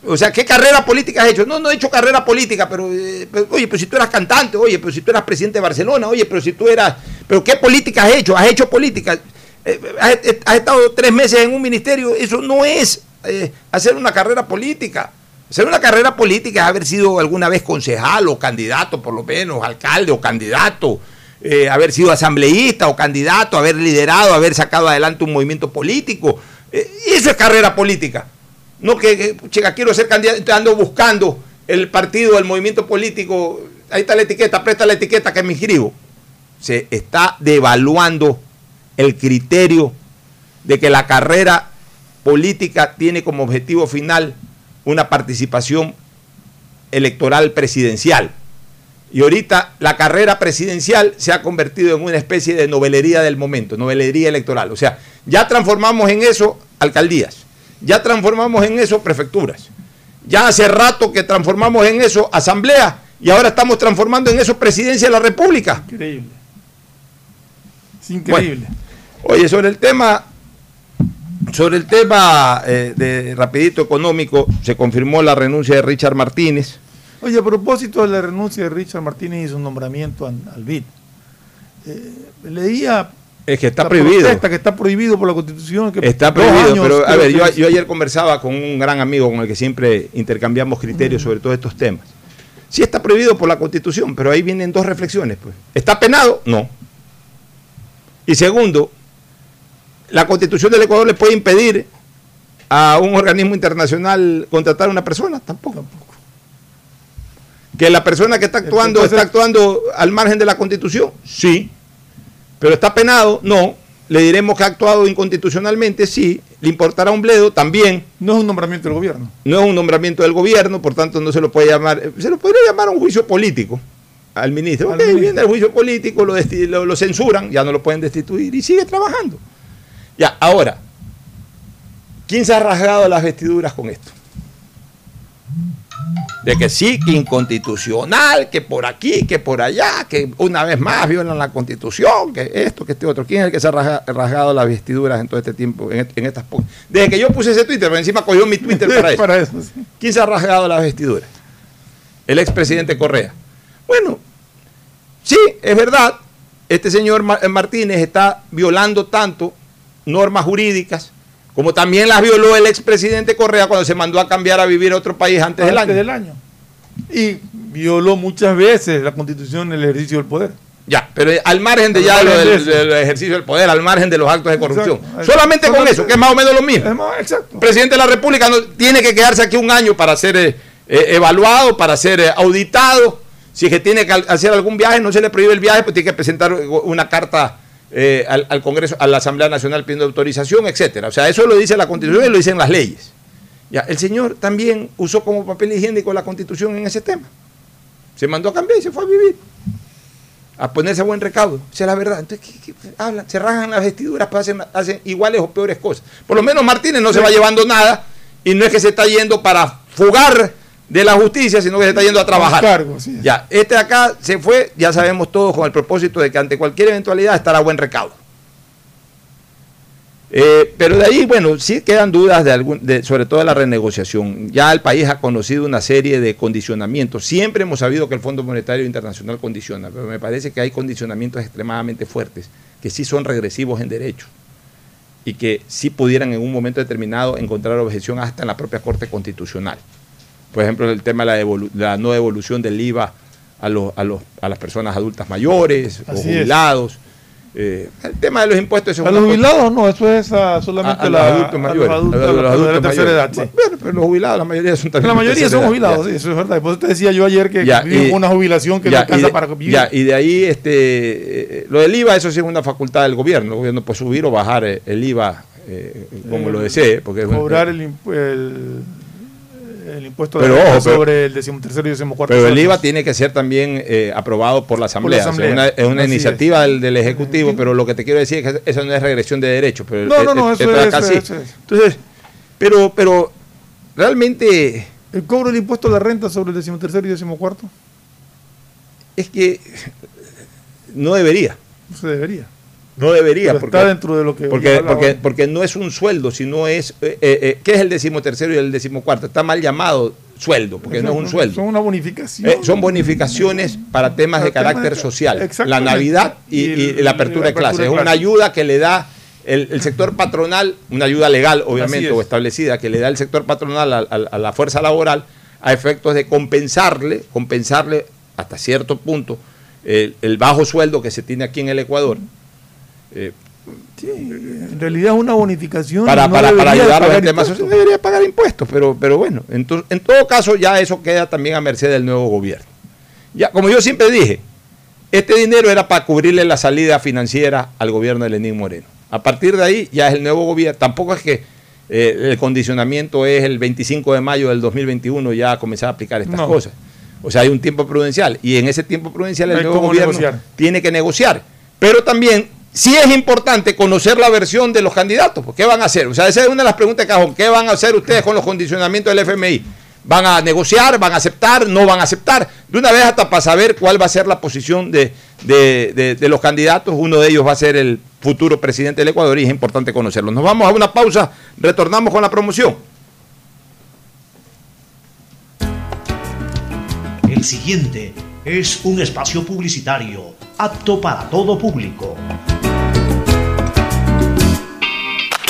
O sea, ¿qué carrera política has hecho? No, no he hecho carrera política, pero, eh, oye, pero si tú eras cantante, oye, pero si tú eras presidente de Barcelona, oye, pero si tú eras, pero ¿qué política has hecho? ¿Has hecho política? Eh, has, has estado tres meses en un ministerio, eso no es eh, hacer una carrera política. Hacer una carrera política es haber sido alguna vez concejal o candidato, por lo menos, alcalde o candidato, eh, haber sido asambleísta o candidato, haber liderado, haber sacado adelante un movimiento político. Eh, eso es carrera política. No que, que, chica, quiero ser candidato, ando buscando el partido, el movimiento político, ahí está la etiqueta, presta la etiqueta que me inscribo. Se está devaluando el criterio de que la carrera política tiene como objetivo final una participación electoral presidencial. Y ahorita la carrera presidencial se ha convertido en una especie de novelería del momento, novelería electoral. O sea, ya transformamos en eso alcaldías, ya transformamos en eso prefecturas. Ya hace rato que transformamos en eso asamblea y ahora estamos transformando en eso presidencia de la República. Increíble. Es increíble. Oye, sobre el tema, sobre el tema eh, de rapidito económico, se confirmó la renuncia de Richard Martínez. Oye, a propósito de la renuncia de Richard Martínez y su nombramiento al, BID, eh, leía Es que está la prohibido. que está prohibido por la Constitución. Que Está prohibido, pero a ver, yo, ayer conversaba con un gran amigo con el que siempre intercambiamos criterios sobre todos estos temas. Sí está prohibido por la Constitución, pero ahí vienen dos reflexiones. Pues. ¿Está penado? No. Y segundo, la Constitución del Ecuador le puede impedir a un organismo internacional contratar a una persona, tampoco. Que la persona que está actuando Entonces- está actuando al margen de la Constitución, sí. Pero está penado, no. Le diremos que ha actuado inconstitucionalmente, sí. Le importará un bledo, también. No es un nombramiento del gobierno. No es un nombramiento del gobierno, por tanto no se lo puede llamar, se lo podría llamar un juicio político al ministro. Al Ok, ministro. viene el juicio político, lo, desti- lo- lo censuran, ya no lo pueden destituir y sigue trabajando. Ya, ahora, ¿quién se ha rasgado las vestiduras con esto? De que sí, que inconstitucional, que por aquí, que por allá, que una vez más violan la constitución, que esto, que este otro. ¿Quién es el que se ha rasga- rasgado las vestiduras en todo este tiempo, en, en estas Desde que yo puse ese Twitter, pero encima cogió mi Twitter para (laughs) eso. Para eso, sí. ¿Quién se ha rasgado las vestiduras? El expresidente Correa. Bueno, sí, es verdad, este señor Ma- Martínez está violando tanto normas jurídicas como también las violó el expresidente Correa cuando se mandó a cambiar a vivir a otro país antes del año. del año. Y violó muchas veces la Constitución en el ejercicio del poder. Ya, pero al margen de ya lo de del, ejercicio del poder, al margen de los actos de corrupción. Exacto. Solamente con eso, que es más o menos lo mismo. Es más, exacto. El presidente de la República no, tiene que quedarse aquí un año para ser eh, eh, evaluado, para ser eh, auditado. Si es que tiene que hacer algún viaje, no se le prohíbe el viaje, pues tiene que presentar una carta eh, al, al Congreso, a la Asamblea Nacional pidiendo autorización, etcétera. O sea, eso lo dice la Constitución y lo dicen las leyes. Ya, el señor también usó como papel higiénico la Constitución en ese tema. Se mandó a cambiar y se fue a vivir. A ponerse a buen recaudo. Esa es la verdad. Entonces, ¿qué- qué hablan? Se rajan las vestiduras, pues hacen, hacen iguales o peores cosas. Por lo menos Martínez no se va llevando nada y no es que se está yendo para fugar de la justicia, sino que se está yendo a trabajar. cargo, sí. Ya, este acá se fue, ya sabemos todos, con el propósito de que ante cualquier eventualidad estará buen recaudo. Eh, pero de ahí, bueno, sí quedan dudas de algún, de, sobre todo de la renegociación. Ya el país ha conocido una serie de condicionamientos. Siempre hemos sabido que el Fondo Monetario Internacional condiciona, pero me parece que hay condicionamientos extremadamente fuertes, que sí son regresivos en derecho y que sí pudieran en un momento determinado encontrar objeción hasta en la propia Corte Constitucional. Por ejemplo, el tema de la, devolu- la no devolución del IVA a, los, a, los, a las personas adultas mayores o Así es. jubilados. Eh, el tema de los impuestos es A los jubilados no, eso es a, solamente a la, los adultos mayores. a los adultos, a a de la tercera edad, sí. Bueno, pero los jubilados, la mayoría son también La mayoría son edad, jubilados, ya. sí, eso es verdad. Y Por eso te decía yo ayer que Ya, y- una jubilación que no Ya, alcanza y de, para vivir. ya, y de ahí este eh, lo del IVA, eso sí es una facultad del gobierno. El gobierno puede subir o bajar eh, el IVA eh, como lo desee. Porque es- Cobrar el, impu- el, el impuesto Pero de renta ojo, pero- sobre el decimotercero y decimocuarto. Pero el. IVA tiene que ser también eh, aprobado por la Asamblea. O sea, Asamblea. una- es una Así iniciativa Del, del Ejecutivo, pero lo que te quiero decir es que eso no es regresión de derechos. Pero No, no, no, eso es, sí. eso es. Entonces, pero, pero realmente El cobro del impuesto a la renta sobre el decimotercero y decimocuarto es que no debería. no se debería. No debería, Pero porque, está dentro de lo que porque, porque, porque no es un sueldo, sino es, eh, eh, eh, ¿qué es el decimotercero y el decimocuarto? Está mal llamado sueldo, porque no es un sueldo. Son una bonificación. Eh, son bonificaciones para temas de temas carácter de- social. La. Navidad y, Y el- y la apertura de clases. Es una ayuda que le da el, el sector patronal, una ayuda legal, obviamente, es. o establecida, que le da el sector patronal a, a- a la fuerza laboral a efectos de compensarle, compensarle hasta cierto punto el, el bajo sueldo que se tiene aquí en el Ecuador. Eh, Sí, en realidad es una bonificación. para, no ayudar a los impuestos. sociales, debería pagar impuestos, pero, pero bueno, entonces, en todo caso ya eso queda también a merced del nuevo gobierno. Ya, como yo siempre dije, este dinero era para cubrirle la salida financiera al gobierno de Lenín Moreno. A partir de ahí ya es el nuevo gobierno. Tampoco es que eh, el condicionamiento es el 25 de mayo del 2021 ya comenzar a aplicar estas No. cosas. O sea, hay un tiempo prudencial y en ese tiempo prudencial el nuevo gobierno negociar. tiene que negociar. Pero también sí es importante conocer la versión de los candidatos. ¿Qué van a hacer? O sea, esa es una de las preguntas que. ¿Qué van a hacer ustedes con los condicionamientos del FMI? ¿Van a negociar? ¿Van a aceptar? ¿No van a aceptar? De una vez hasta para saber cuál va a ser la posición de, de los candidatos. Uno de ellos va a ser el futuro presidente del Ecuador y es importante conocerlo. Nos vamos a una pausa, retornamos con la promoción. El siguiente es un espacio publicitario apto para todo público.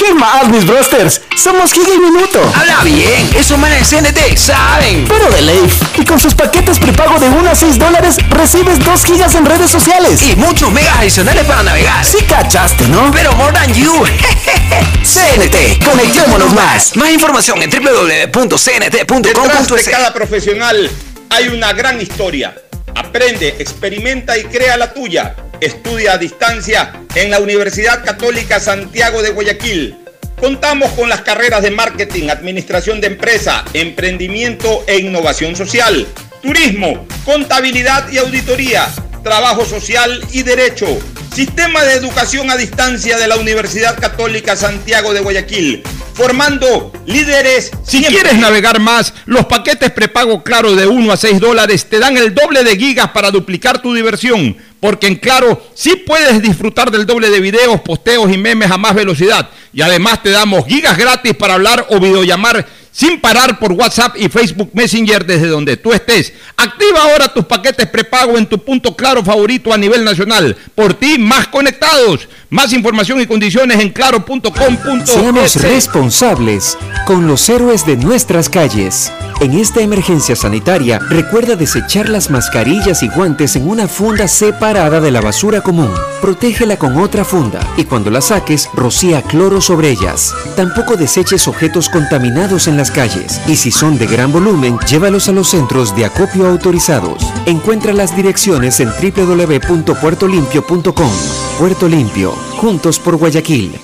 ¿Qué más, mis brosters? Somos Giga y Minuto. Habla bien, esos manes de CNT saben. Pero de ley. Y con sus paquetes prepago de 1 a 6 dólares, recibes 2 gigas en redes sociales. Y muchos megas adicionales para navegar. Sí cachaste, ¿no? Pero more than you. (laughs) CNT, conectémonos más. Más información en www.cnt.com.es. Detrás de cada profesional hay una gran historia. Aprende, experimenta y crea la tuya. Estudia a distancia en la Universidad Católica Santiago de Guayaquil. Contamos con las carreras de marketing, administración de empresa, emprendimiento e innovación social, turismo, contabilidad y auditoría, trabajo social y derecho. Sistema de educación a distancia de la Universidad Católica Santiago de Guayaquil, formando líderes. Si quieres navegar más, los paquetes prepago Claro de 1 a 6 dólares te dan el doble de gigas para duplicar tu diversión. Porque en Claro sí puedes disfrutar del doble de videos, posteos y memes a más velocidad. Y además te damos gigas gratis para hablar o videollamar sin parar por WhatsApp y Facebook Messenger desde donde tú estés. Activa ahora tus paquetes prepago en tu punto claro favorito a nivel nacional. Por ti, más conectados. Más información y condiciones en claro.com.es. Seamos responsables con los héroes de nuestras calles. En esta emergencia sanitaria, recuerda desechar las mascarillas y guantes en una funda separada de la basura común. Protégela con otra funda y cuando la saques, rocía cloro sobre ellas. Tampoco deseches objetos contaminados en las calles y si son de gran volumen, llévalos a los centros de acopio autorizados. Encuentra las direcciones en www.puertolimpio.com. Puerto Limpio, juntos por Guayaquil.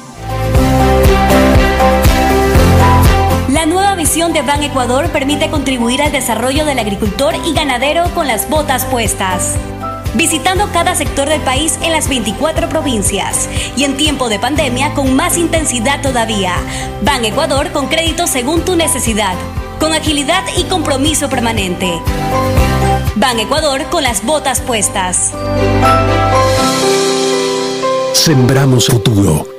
La nueva visión de Ban Ecuador permite contribuir al desarrollo del agricultor y ganadero con las botas puestas. Visitando cada sector del país en las 24 provincias y en tiempo de pandemia con más intensidad todavía. Ban Ecuador con crédito según tu necesidad, con agilidad y compromiso permanente. Ban Ecuador con las botas puestas. Sembramos futuro.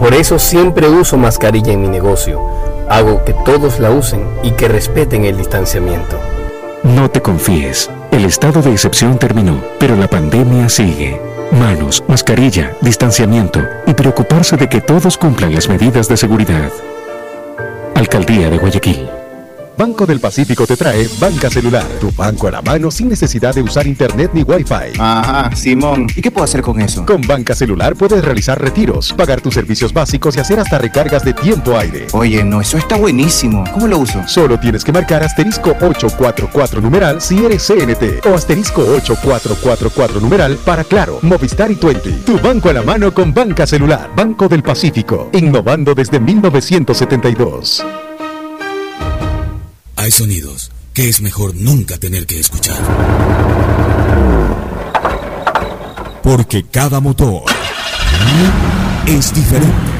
Por eso siempre uso mascarilla en mi negocio. Hago que todos la usen y que respeten el distanciamiento. No te confíes. El estado de excepción terminó, pero la pandemia sigue. Manos, mascarilla, distanciamiento y preocuparse de que todos cumplan las medidas de seguridad. Alcaldía de Guayaquil. Banco del Pacífico te trae Banca Celular, tu banco a la mano sin necesidad de usar internet ni wifi. Ajá, Simón. ¿Y qué puedo hacer con eso? Con Banca Celular puedes realizar retiros, pagar tus servicios básicos y hacer hasta recargas de tiempo aire. Oye, no, eso está buenísimo. ¿Cómo lo uso? Solo tienes que marcar asterisco 844 numeral si eres CNT o asterisco 8444 numeral para Claro, Movistar y Twenty. Tu banco a la mano con Banca Celular. Banco del Pacífico, innovando desde 1972. Hay sonidos que es mejor nunca tener que escuchar. Porque cada motor es diferente.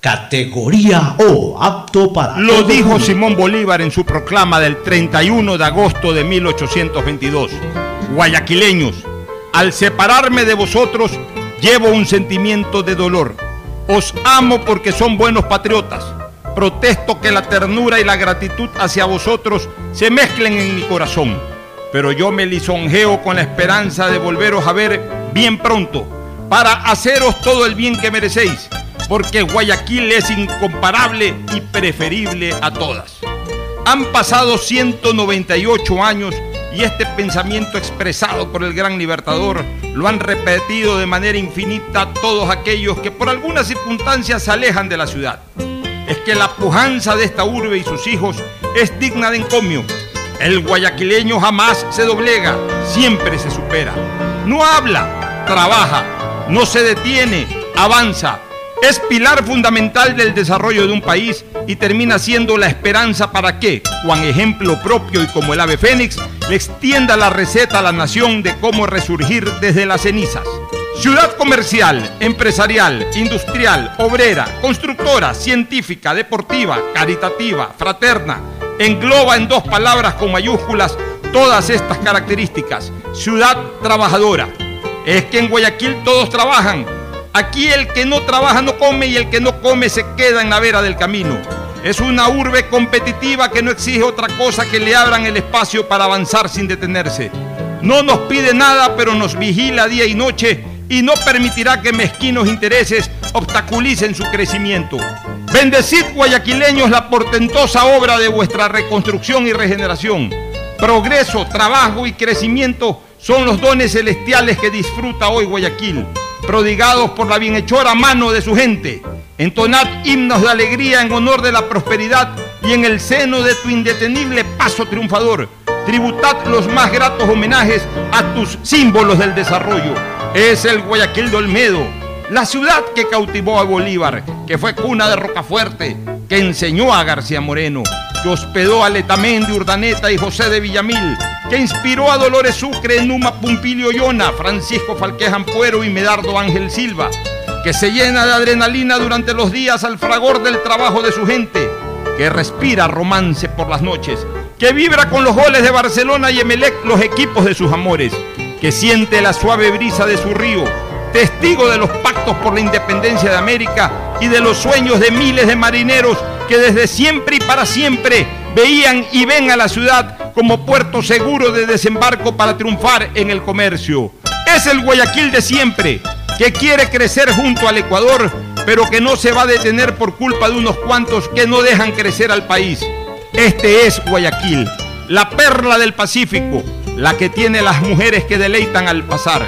categoría O, apto para... Lo dijo. Simón Bolívar en su proclama del 31 de agosto de 1822. Guayaquileños, al separarme de vosotros, llevo un sentimiento de dolor. Os amo porque son buenos patriotas. Protesto que la ternura y la gratitud hacia vosotros se mezclen en mi corazón. Pero yo me lisonjeo con la esperanza de volveros a ver bien pronto para haceros todo el bien que merecéis, porque Guayaquil es incomparable y preferible a todas. Han pasado 198 años y este pensamiento expresado por el gran libertador lo han repetido de manera infinita todos aquellos que por algunas circunstancias se alejan de la ciudad. Es que la pujanza de esta urbe y sus hijos es digna de encomio. El guayaquileño jamás se doblega, siempre se supera. No habla, trabaja, no se detiene, avanza. Es pilar fundamental del desarrollo de un país y termina siendo la esperanza para que, con ejemplo propio y como el ave fénix, le extienda la receta a la nación de cómo resurgir desde las cenizas. Ciudad comercial, empresarial, industrial, obrera, constructora, científica, deportiva, caritativa, fraterna, engloba en dos palabras con mayúsculas todas estas características. Ciudad trabajadora. Es que en Guayaquil todos trabajan. Aquí el que no trabaja no come y el que no come se queda en la vera del camino. Es una urbe competitiva que no exige otra cosa que le abran el espacio para avanzar sin detenerse. No nos pide nada, pero nos vigila día y noche y no permitirá que mezquinos intereses obstaculicen su crecimiento. Bendecid guayaquileños la portentosa obra de vuestra reconstrucción y regeneración. Progreso, trabajo y crecimiento son los dones celestiales que disfruta hoy Guayaquil, prodigados por la bienhechora mano de su gente. Entonad himnos de alegría en honor de la prosperidad y en el seno de tu indetenible paso triunfador. Tributad los más gratos homenajes a tus símbolos del desarrollo. Es el Guayaquil de Olmedo, la ciudad que cautivó a Bolívar, que fue cuna de Rocafuerte, que enseñó a García Moreno, que hospedó a Letamendi, Urdaneta y José de Villamil, que inspiró a Dolores Sucre, Numa Pumpilio Yona, Francisco Falqués Ampuero y Medardo Ángel Silva, que se llena de adrenalina durante los días al fragor del trabajo de su gente, que respira romance por las noches, que vibra con los goles de Barcelona y Emelec los equipos de sus amores, que siente la suave brisa de su río, testigo de los pactos por la independencia de América y de los sueños de miles de marineros que desde siempre y para siempre veían y ven a la ciudad como puerto seguro de desembarco para triunfar en el comercio. Es el Guayaquil de siempre, que quiere crecer junto al Ecuador, pero que no se va a detener por culpa de unos cuantos que no dejan crecer al país. Este es Guayaquil, la perla del Pacífico, la que tiene las mujeres que deleitan al pasar.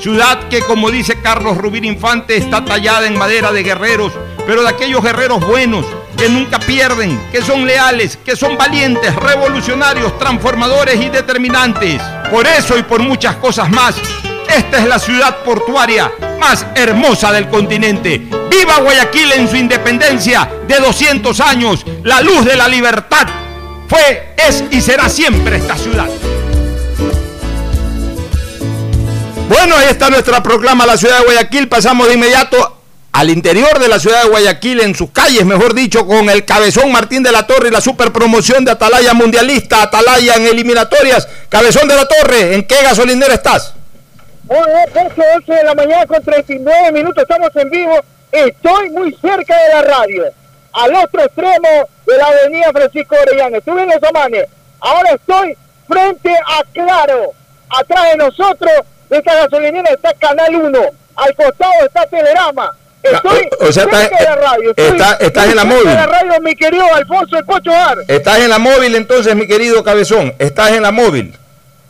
Ciudad que, como dice Carlos Rubín Infante, está tallada en madera de guerreros, pero de aquellos guerreros buenos, que nunca pierden, que son leales, que son valientes, revolucionarios, transformadores y determinantes. Por eso y por muchas cosas más, esta es la ciudad portuaria más hermosa del continente. ¡Viva Guayaquil en su independencia de 200 años! La luz de la libertad fue, es y será siempre esta ciudad. Bueno, ahí está nuestra proclama la ciudad de Guayaquil. Pasamos de inmediato al interior de la ciudad de Guayaquil, en sus calles, mejor dicho, con el cabezón Martín de la Torre y la superpromoción de Atalaya Mundialista, Atalaya en eliminatorias. Cabezón de la Torre, ¿en qué gasolinera estás? Hola, 11 de la mañana con 39 minutos, estamos en vivo. Estoy muy cerca de la radio, al otro extremo de la avenida Francisco Orellana. Estuve en los Amanes, ahora estoy frente a Claro. Atrás de nosotros, de esta gasolinera está Canal 1. Al costado está Telerama. Estoy o- o sea, cerca estás- de la radio. Estoy está- estás en la móvil. de la radio, mi querido Alfonso El Pocho Ar. Estás en la móvil entonces, mi querido Cabezón. Estás en la móvil.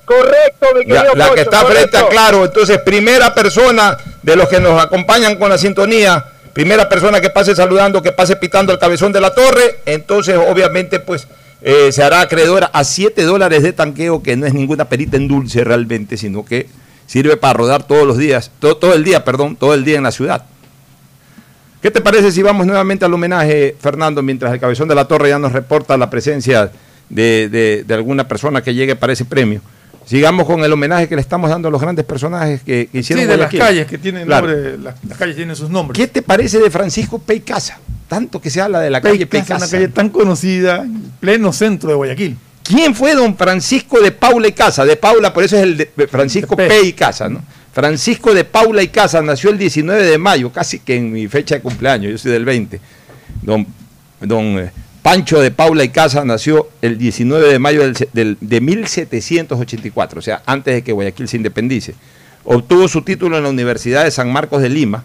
Correcto, mi Ya, querido la Pocho, que está correcto. frente a Claro. Entonces, primera persona de los que nos acompañan con la sintonía, primera persona que pase saludando, que pase pitando el cabezón de la torre, entonces obviamente pues eh, se hará acreedora a 7 dólares de tanqueo, que no es ninguna perita en dulce realmente, sino que sirve para rodar todos los días, todo, todo el día, perdón, todo el día en la ciudad. ¿Qué te parece si vamos nuevamente al homenaje, Fernando, mientras el cabezón de la torre ya nos reporta la presencia de, de- de alguna persona que llegue para ese premio? Sigamos con el homenaje que le estamos dando a los grandes personajes que, que hicieron Sí, de las calles que tienen Claro. nombre, las, las calles tienen sus nombres. ¿Qué te parece de Francisco Pey Casa? Tanto que se habla de la calle Pey Casa, Casa. una calle tan conocida, en pleno centro de Guayaquil. ¿Quién fue don Francisco de Paula y Casa? De Paula, por eso es el de Francisco Pey y Casa, ¿no? Francisco de Paula y Casa nació el 19 de mayo, casi que en mi fecha de cumpleaños, yo soy del 20. Don, don eh, Pancho de Paula y Casa nació el 19 de mayo del, del- de 1784, o sea, antes de que Guayaquil se independice. Obtuvo su título en la Universidad de San Marcos de Lima.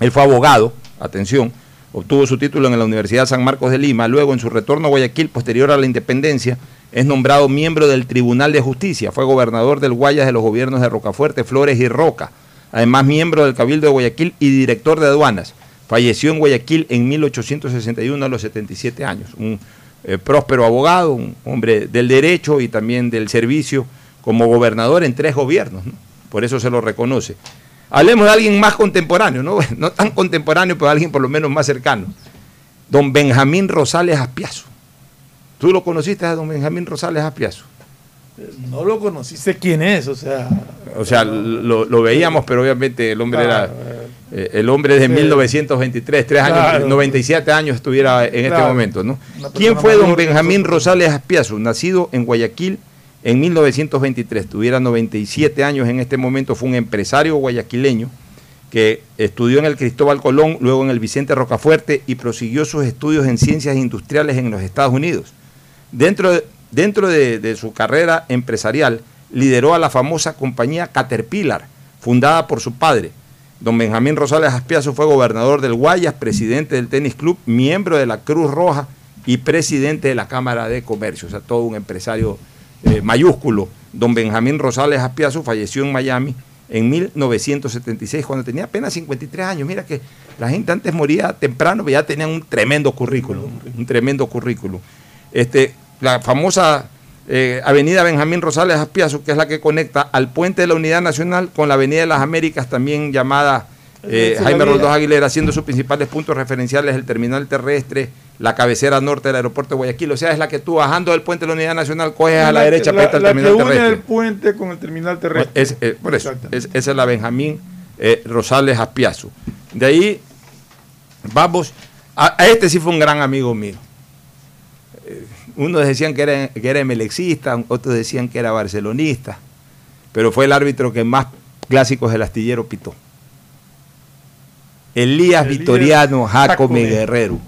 Él fue abogado, atención, obtuvo su título en la Universidad San Marcos de Lima. Luego, en su retorno a Guayaquil, posterior a la independencia, es nombrado miembro del Tribunal de Justicia. Fue gobernador del Guayas de los gobiernos de Rocafuerte, Flores y Roca. Además, miembro del Cabildo de Guayaquil y director de aduanas. Falleció en Guayaquil en 1861 a los 77 años. Un eh, próspero abogado, un hombre del derecho y también del servicio como gobernador en tres gobiernos. ¿no? Por eso se lo reconoce. Hablemos de alguien más contemporáneo, ¿no? (laughs) no tan contemporáneo, pero alguien por lo menos más cercano. Don Benjamín Rosales Aspiazo. ¿Tú lo conociste a don Benjamín Rosales Aspiazo? No lo conocí, sé quién es, o sea. O sea, lo, lo veíamos, pero obviamente el hombre Claro, era eh, el hombre de sí. 1923, tres años, Claro. 97 años estuviera en este momento, ¿no? ¿Quién fue don Benjamín. Rosales Aspiazo? Nacido en Guayaquil en 1923, tuviera 97 años en este momento, fue un empresario guayaquileño que estudió en el Cristóbal Colón, luego en el Vicente Rocafuerte y prosiguió sus estudios en ciencias industriales en los Estados Unidos. Dentro de, dentro de, su carrera empresarial, lideró a la famosa compañía Caterpillar, fundada por su padre. Don Benjamín Rosales Aspiazo fue gobernador del Guayas, presidente del Tenis Club, miembro de la Cruz Roja y presidente de la Cámara de Comercio, o sea, todo un empresario eh, mayúsculo. Don Benjamín Rosales Aspiazo falleció en Miami en 1976, cuando tenía apenas 53 años. Mira que la gente antes moría temprano, pero ya tenían un tremendo currículum, un tremendo currículum. Este, la famosa eh, Avenida Benjamín Rosales Aspiazo, que es la que conecta al puente de la Unidad Nacional con la Avenida de las Américas, también llamada eh, la Jaime. Roldós Aguilera, siendo sus principales puntos referenciales el terminal terrestre, la cabecera norte del aeropuerto de Guayaquil. O sea, es la que tú bajando del puente de la Unidad Nacional coges a la, derecha la, para el la terminal que une terrestre. el puente con el terminal terrestre. Es, eh, por eso, es- esa es la Benjamín eh, Rosales Aspiazo. De ahí vamos, a, a este sí fue un gran amigo mío. Unos decían que era, que era otros decían que era barcelonista, pero fue el árbitro que más clásicos del astillero pitó. Elías, Elías Vitoriano Jacome. Guerrero.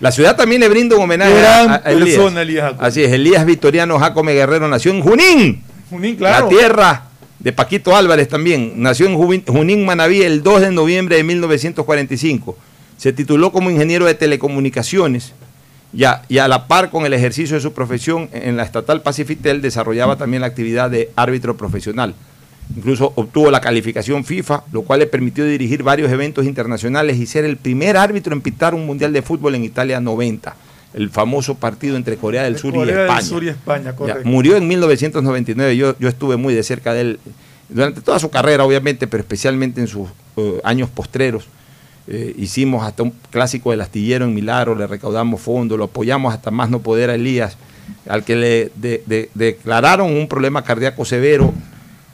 La ciudad también le brinda un homenaje Gran a, a Elías. persona, Elías. Así es, Elías Vitoriano Jacome Guerrero nació en Junín. Junín, claro. La tierra de Paquito Álvarez también. Nació en Junín, Junín, Manaví, el 2 de noviembre de 1945. Se tituló como ingeniero de telecomunicaciones y a, y a la par con el ejercicio de su profesión en la estatal Pacifitel desarrollaba también la actividad de árbitro profesional. Incluso obtuvo la calificación FIFA, lo cual le permitió dirigir varios eventos internacionales y ser el primer árbitro en pitar un mundial de fútbol en Italia 90, el famoso partido entre Corea del Sur Corea y del España. Sur y España, Ya, murió en 1999, yo, yo estuve muy de cerca de él durante toda su carrera, obviamente, pero especialmente en sus eh, años postreros. Eh, hicimos hasta un clásico del astillero en Milagro, le recaudamos fondos, lo apoyamos hasta más no poder a Elías, al que le de- de- declararon un problema cardíaco severo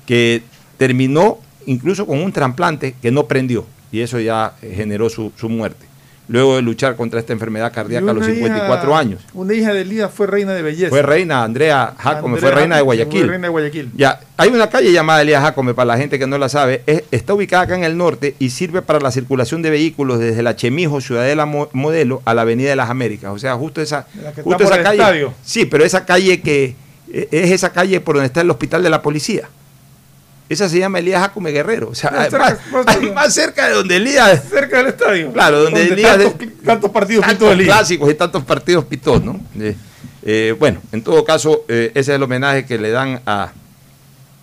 que terminó incluso con un trasplante que no prendió y eso ya eh, generó su, su muerte. Luego de luchar contra esta enfermedad cardíaca a los Una 54 hija- años. Una hija de Elías fue reina de belleza. Fue reina Andrea Jacome, fue Andrea reina de Guayaquil. Fue reina de Guayaquil. Ya, hay una calle llamada Elías Jacome, para la gente que no la sabe, es- está ubicada acá en el norte y sirve para la circulación de vehículos desde la Chemijo, Ciudadela Mo- Modelo, a la Avenida de las Américas. O sea, justo esa, La que está justo esa calle. estadio. Sí, pero esa calle que, e- es esa calle por donde está el hospital de la policía. Esa se llama Elías Jacume Guerrero. O sea, Más cerca- más cerca. más cerca de donde Elías. Cerca del estadio. Claro, donde, Donde Elías. tantos- tantos partidos tantos pitó Elías. clásicos y tantos partidos pitó, ¿no? Eh, eh, bueno, en todo caso, eh, ese es el homenaje que le dan a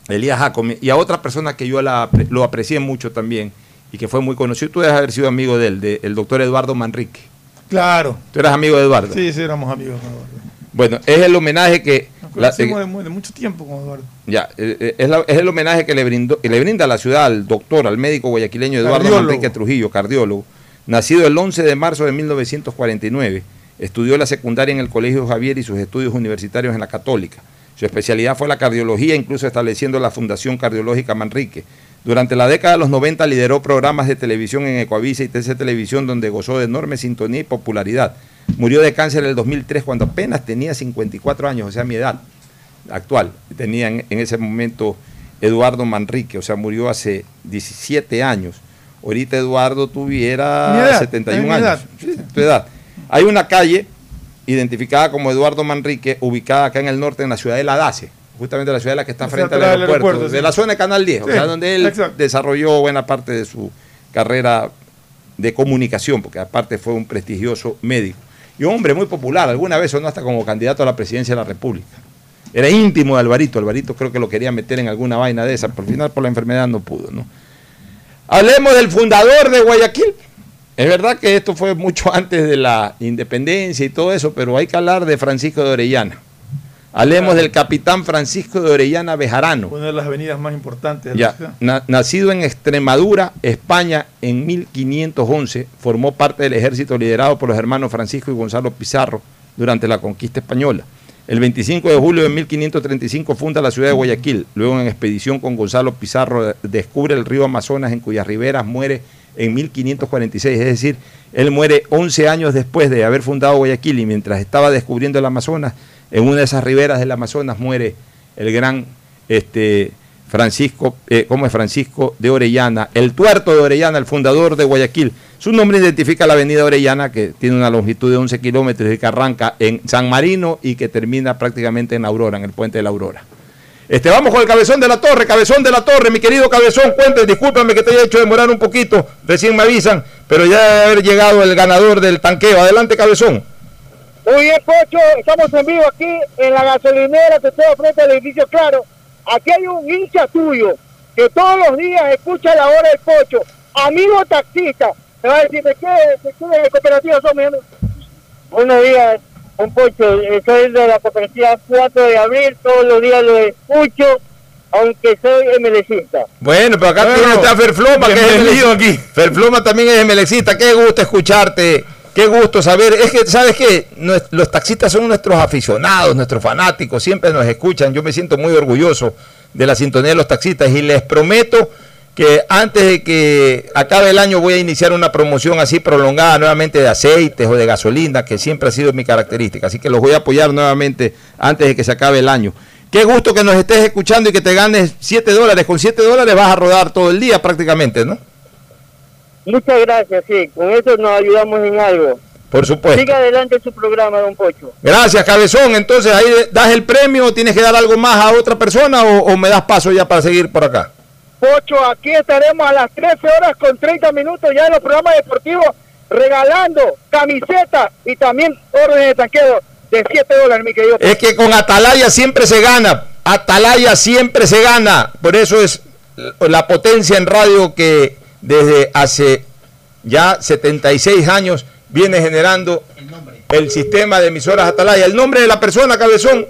Elías Jacome y a otra persona que yo la, lo aprecié mucho también y que fue muy conocido. Tú debes haber sido amigo de él, de- el doctor Eduardo Manrique. Claro. Tú eras amigo de Eduardo. Sí, sí, éramos amigos. Eduardo. Bueno, es el homenaje que. La- conocimos de, mu- de mucho tiempo con Eduardo. Ya, eh, eh, es, la- es el homenaje que le, brindó, que le brinda a la ciudad al doctor, al médico guayaquileño Eduardo Cardiólogo. Manrique Trujillo, cardiólogo, nacido el 11 de marzo de 1949. Estudió la secundaria en el Colegio Javier y sus estudios universitarios en la Católica. Su especialidad fue la cardiología, incluso estableciendo la Fundación Cardiológica Manrique. Durante la década de los 90 lideró programas de televisión en Ecoavisa y TC Televisión, donde gozó de enorme sintonía y popularidad. Murió de cáncer en el 2003 cuando apenas tenía 54 años, o sea, mi edad actual. Tenía en, en ese momento Eduardo Manrique, o sea, murió hace 17 años. Ahorita Eduardo tuviera edad, 71 mi años. edad. Sí, tu edad. Hay una calle identificada como Eduardo Manrique, ubicada acá en el norte, en la ciudad de La Dace, justamente la ciudad de la que está O sea, frente al aeropuerto, de la zona de Canal 10, o sea, donde él exacto. desarrolló buena parte de su carrera de comunicación, porque aparte fue un prestigioso médico. Y un hombre muy popular, alguna vez sonó hasta como candidato a la presidencia de la República. Era íntimo de Alvarito, Alvarito creo que lo quería meter en alguna vaina de esa, pero al final por la enfermedad no pudo, ¿no? Hablemos del fundador de Guayaquil. Es verdad que esto fue mucho (laughs) antes de la independencia y todo eso, pero hay que hablar de Francisco de Orellana. Hablemos del capitán Francisco de Orellana Bejarano. Una de las avenidas más importantes de la Ya, ciudad. na- nacido en Extremadura, España, en 1511, formó parte del ejército liderado por los hermanos Francisco y Gonzalo Pizarro durante la conquista española. El 25 de julio de 1535 funda la ciudad de Guayaquil. Luego, en expedición con Gonzalo Pizarro, de- descubre el río Amazonas, en cuyas riberas muere en 1546. Es decir, él muere 11 años después de haber fundado Guayaquil y mientras estaba descubriendo el Amazonas, en una de esas riberas del Amazonas muere el gran este, Francisco, eh, ¿cómo es Francisco de Orellana? El tuerto de Orellana, el fundador de Guayaquil. Su nombre identifica la avenida Orellana, que tiene una longitud de 11 kilómetros y que arranca en San Marino y que termina prácticamente en Aurora, en el puente de la Aurora. Este, vamos con el cabezón de la torre, cabezón de la torre, mi querido cabezón, cuente, discúlpame que te haya hecho demorar un poquito, recién me avisan, pero ya debe haber llegado el ganador del tanqueo. Adelante, cabezón. Muy bien, Pocho, estamos en vivo aquí en la gasolinera que está frente al edificio Claro. Aquí hay un hincha tuyo que todos los días escucha la hora del Pocho. Amigo taxista, me va a decir, ¿de qué, de qué cooperativa son, mi amigo? Buenos días, un Pocho. eh, Soy de la cooperativa 4 de abril, todos los días lo escucho, aunque soy MLCista. Bueno, pero acá Bueno, tiene a Ferfloma, que es bienvenido aquí. Ferfloma también es emelexista. Qué gusto escucharte. Qué gusto saber. Es que, ¿sabes qué? Los taxistas son nuestros aficionados, nuestros fanáticos. Siempre nos escuchan. Yo me siento muy orgulloso de la sintonía de los taxistas y les prometo que antes de que acabe el año voy a iniciar una promoción así prolongada nuevamente de aceites o de gasolina, que siempre ha sido mi característica. Así que los voy a apoyar nuevamente antes de que se acabe el año. Qué gusto que nos estés escuchando y que te ganes 7 dólares. Con 7 dólares vas a rodar todo el día prácticamente, ¿no? Muchas gracias, sí, con eso nos ayudamos en algo. Por supuesto. Siga adelante su programa, don Pocho. Gracias, cabezón. Entonces, ahí das el premio, tienes que dar algo más a otra persona o, o me das paso ya para seguir por acá. Pocho, aquí estaremos a las 13 horas con 30 minutos ya en los programas deportivos regalando camisetas y también órdenes de tanqueo de 7 dólares, mi querido. Es que con Atalaya siempre se gana. Atalaya siempre se gana. Por eso es la potencia en radio que desde hace ya 76 años viene generando el sistema de emisoras Atalaya. El nombre de la persona, cabezón.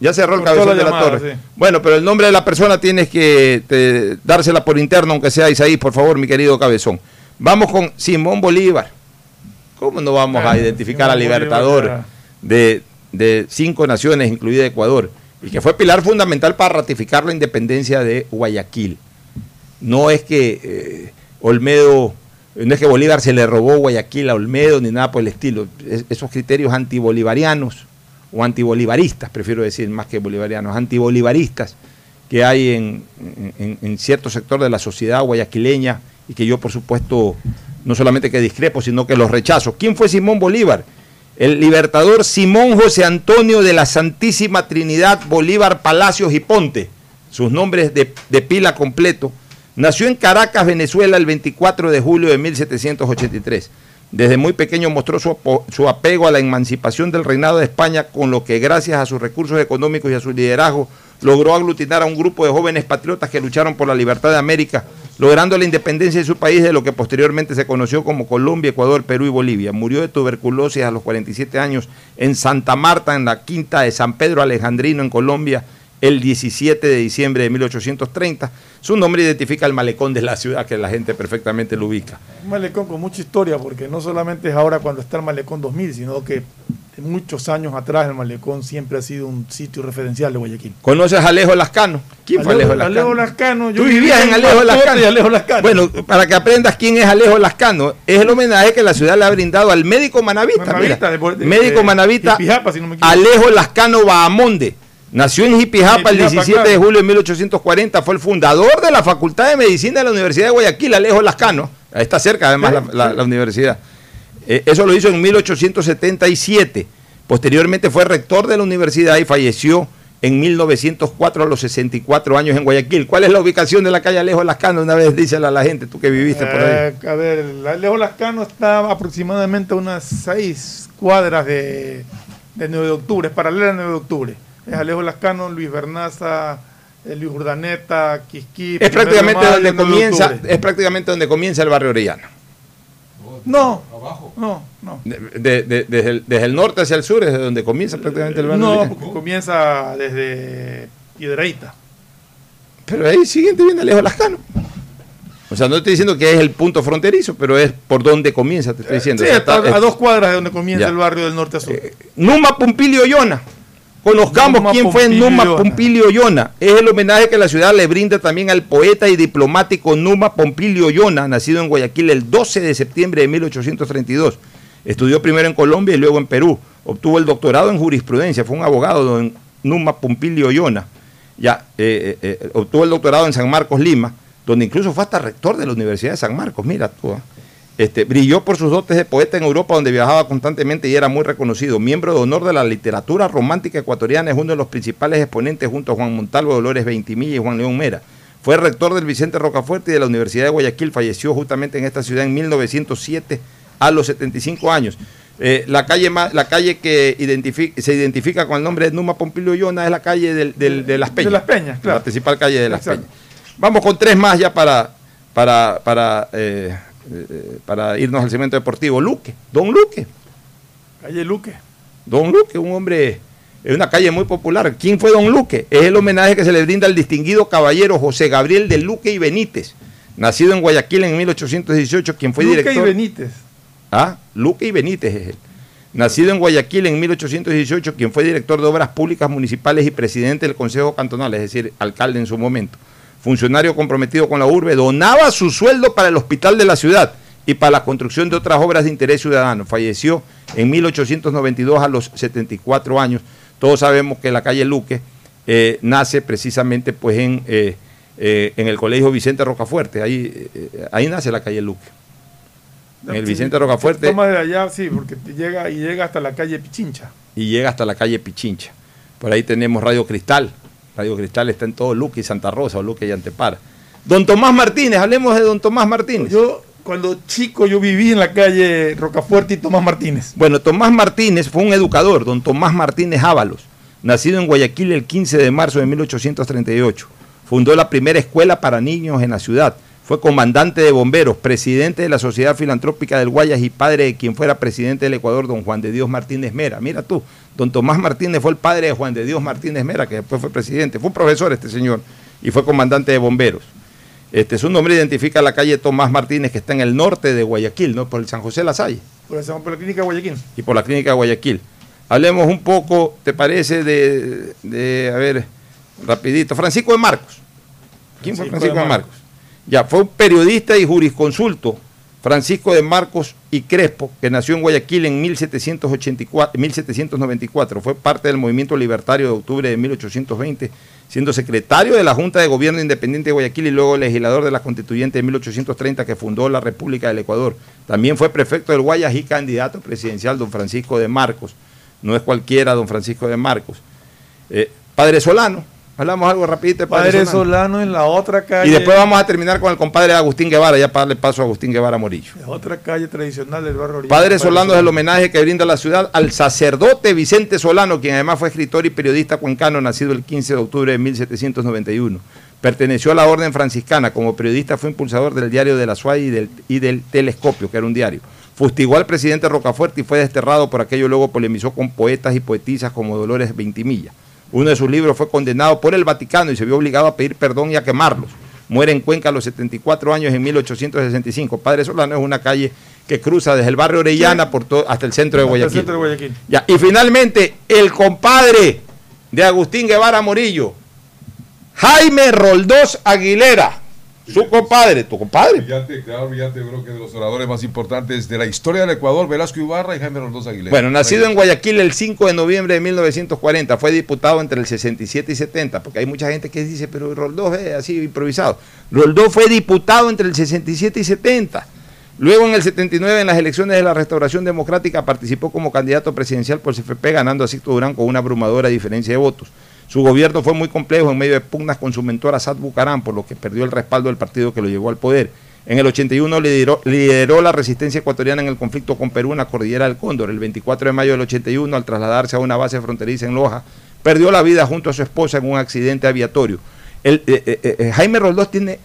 Ya cerró el cabezón la de la torre. sí. Bueno, pero el nombre de la persona tienes que te- dársela por interno, aunque sea Isaí, por favor, mi querido cabezón. Vamos con Simón Bolívar. ¿Cómo no vamos a identificar al Bolívar, Libertador de, de cinco naciones, incluida Ecuador, y que fue pilar fundamental para ratificar la independencia de Guayaquil? No es que eh, Olmedo, no es que Bolívar se le robó Guayaquil a Olmedo ni nada por el estilo. Es- esos criterios antibolivarianos o antibolivaristas, prefiero decir más que bolivarianos, antibolivaristas que hay en, en- en cierto sector de la sociedad guayaquileña y que yo por supuesto no solamente que discrepo, sino que los rechazo. ¿Quién fue Simón Bolívar? El libertador Simón José Antonio de la Santísima Trinidad Bolívar Palacios y Ponte, sus nombres de, de pila completo, nació en Caracas, Venezuela, el 24 de julio de 1783. Desde muy pequeño mostró su, apego a la emancipación del reinado de España, con lo que gracias a sus recursos económicos y a su liderazgo logró aglutinar a un grupo de jóvenes patriotas que lucharon por la libertad de América, logrando la independencia de su país de lo que posteriormente se conoció como Colombia, Ecuador, Perú y Bolivia. Murió de tuberculosis a los 47 años en Santa Marta, en la quinta de San Pedro Alejandrino, en Colombia, el 17 de diciembre de 1830. Su nombre identifica el malecón de la ciudad, que la gente perfectamente lo ubica. Un malecón con mucha historia, porque no solamente es ahora cuando está el malecón 2000, sino que muchos años atrás el malecón siempre ha sido un sitio referencial de Guayaquil. ¿Conoces a Alejo Lascano? ¿Quién fue Alejo Lascano? Alejo Lascano. yo Tú vivía vivías en Alejo Lascano. Alejo Lascano. Bueno, para que aprendas quién es Alejo Lascano, es el homenaje que la ciudad le ha brindado al médico manavita. Manavita, mira. de- de- médico de manavita si no. Alejo Lascano Bahamonde. Nació en Jipijapa el Jipijapa, 17 de julio de 1840. Fue el fundador de la Facultad de Medicina de la Universidad de Guayaquil, Alejo Lascano. Ahí está cerca, además, la, la- la universidad. Eh, eso lo hizo en 1877. Posteriormente fue rector de la universidad y falleció en 1904 a los 64 años en Guayaquil. ¿Cuál es la ubicación de la calle Alejo Lascano? Una vez dísela a la gente, tú que viviste por ahí. Eh, a ver, Alejo Lascano está aproximadamente a unas seis cuadras de, de 9 de octubre, es paralela a 9 de octubre. Es Alejo Lascano, Luis Bernaza, eh, Luis Urdaneta, Quisquí. Es prácticamente Mayo, donde 9 de comienza, es prácticamente donde comienza el barrio Orellana. No, no, no. De- de- de- desde, el, desde el norte hacia el sur es de donde comienza prácticamente el barrio No, porque comienza desde Piedraíta. Pero ahí siguiente viene Alejo Lascano. O sea, no estoy diciendo que es el punto fronterizo, pero es por donde comienza, te estoy diciendo. Sí, O sea, está está- a dos cuadras de donde comienza Ya. el barrio del norte a sur. Numa Pompilio Yona. Conozcamos Numa quién fue Numa. Pompilio Yona. Es el homenaje que la ciudad le brinda también al poeta y diplomático Numa Pompilio Yona, nacido en Guayaquil el 12 de septiembre de 1832. Estudió primero en Colombia y luego en Perú. Obtuvo el doctorado en jurisprudencia. Fue un abogado, don Numa Pompilio Yona. Ya, eh, eh, eh, obtuvo el doctorado en San Marcos, Lima, donde incluso fue hasta rector de la Universidad de San Marcos. Mira tú. ¿ah? Este, brilló por sus dotes de poeta en Europa, donde viajaba constantemente y era muy reconocido. Miembro de honor de la literatura romántica ecuatoriana, es uno de los principales exponentes junto a Juan Montalvo, Dolores Veintimilla y Juan León Mera. Fue rector del Vicente Rocafuerte y de la Universidad de Guayaquil. Falleció justamente en esta ciudad en 1907 a los 75 años. Eh, la, calle la calle que se identifica con el nombre de Numa Pompilio Yona es la calle del- del- de Las Peñas. De Las Peñas, claro. La principal calle de Las Exacto. Peñas. Vamos con tres más ya para, para, para, eh, eh, para irnos al segmento deportivo. Luque, Don Luque. Calle Luque. Don Luque, un hombre, es una calle muy popular. ¿Quién fue Don Luque? Es el homenaje que se le brinda al distinguido caballero José Gabriel de Luque y Benítez, nacido en Guayaquil en 1818, quien fue Luque director. y Benítez. Ah, Luque y Benítez es él. Nacido en Guayaquil en 1818, quien fue director de Obras Públicas Municipales y presidente del Consejo Cantonal, es decir, alcalde en su momento. Funcionario comprometido con la urbe, donaba su sueldo para el hospital de la ciudad y para la construcción de otras obras de interés ciudadano. Falleció en 1892 a los 74 años. Todos sabemos que la calle Luque eh, nace precisamente pues en, eh, eh, en el Colegio Vicente Rocafuerte. Ahí, ahí nace la calle Luque. En el Vicente Rocafuerte. Toma de allá, sí, porque llega y llega hasta la calle Pichincha. y llega hasta la calle Pichincha. Por ahí tenemos Radio Cristal. Radio Cristal está en todo Luque y Santa Rosa, o Luque y Antepara. Don Tomás Martínez, hablemos de don Tomás Martínez. Yo, cuando chico, yo viví en la calle Rocafuerte y Tomás Martínez. Bueno, Tomás Martínez fue un educador, don Tomás Martínez Ábalos, nacido en Guayaquil el 15 de marzo de 1838. Fundó la primera escuela para niños en la ciudad. Fue comandante de bomberos, presidente de la Sociedad Filantrópica del Guayas y padre de quien fuera presidente del Ecuador, don Juan de Dios Martínez Mera. Mira tú, don Tomás Martínez fue el padre de Juan de Dios Martínez Mera, que después fue presidente. Fue un profesor este señor y fue comandante de bomberos. Este, su nombre identifica la calle Tomás Martínez, que está en el norte de Guayaquil, ¿no? por el San José Lasalle Por, por la clínica Guayaquil. y por la clínica de Guayaquil. Hablemos un poco, ¿te parece? De, de, a ver, rapidito, Francisco de Marcos. ¿Quién fue Francisco de de Marcos? Ya, fue un periodista y jurisconsulto Francisco de Marcos y Crespo, que nació en Guayaquil en 1784, 1794, fue parte del movimiento libertario de octubre de 1820, siendo secretario de la Junta de Gobierno Independiente de Guayaquil y luego legislador de la Constituyente de 1830 que fundó la República del Ecuador. También fue prefecto del Guayas y candidato presidencial don Francisco de Marcos. No es cualquiera don Francisco de Marcos. Eh, padre Solano, hablamos algo rapidito Padre, Padre Solano. Solano en la otra calle. Y después vamos a terminar con el compadre Agustín Guevara, ya para darle paso a Agustín Guevara Morillo. La otra calle tradicional del barrio Oriente. Padre Solano es el homenaje que brinda la ciudad al sacerdote Vicente Solano, quien además fue escritor y periodista cuencano, nacido el 15 de octubre de 1791. Perteneció a la orden franciscana. Como periodista fue impulsador del diario de la SUAY y del, y del Telescopio, que era un diario. Fustigó al presidente Rocafuerte y fue desterrado por aquello. Luego polemizó con poetas y poetisas como Dolores Ventimilla. Uno de sus libros fue condenado por el Vaticano y se vio obligado a pedir perdón y a quemarlos. Muere en Cuenca a los 74 años en 1865. Padre Solano es una calle que cruza desde el barrio Orellana por todo, hasta el centro de Hasta el Guayaquil. centro de Guayaquil. Ya, y finalmente, el compadre de Agustín Guevara Morillo, Jaime Roldós Aguilera, su compadre, tu compadre. Brillante, claro, brillante, creo que de los oradores más importantes de la historia del Ecuador, Velasco Ibarra y Jaime Roldós Aguilera. Bueno, nacido en Guayaquil el 5 de noviembre de 1940, fue diputado entre el 67 y 70, porque hay mucha gente que dice, pero Roldós es así improvisado. Roldós fue diputado entre el 67 y 70. Luego en el 79 en las elecciones de la Restauración Democrática participó como candidato presidencial por CFP ganando a Sixto Durán con una abrumadora diferencia de votos. Su gobierno fue muy complejo en medio de pugnas con su mentor Assad Bucaram, por lo que perdió el respaldo del partido que lo llevó al poder. En el 81 lideró, lideró la resistencia ecuatoriana en el conflicto con Perú en la cordillera del Cóndor. El 24 de mayo del 81, al trasladarse a una base fronteriza en Loja, perdió la vida junto a su esposa en un accidente aviatorio. El, eh, eh, eh, Jaime Roldós tiene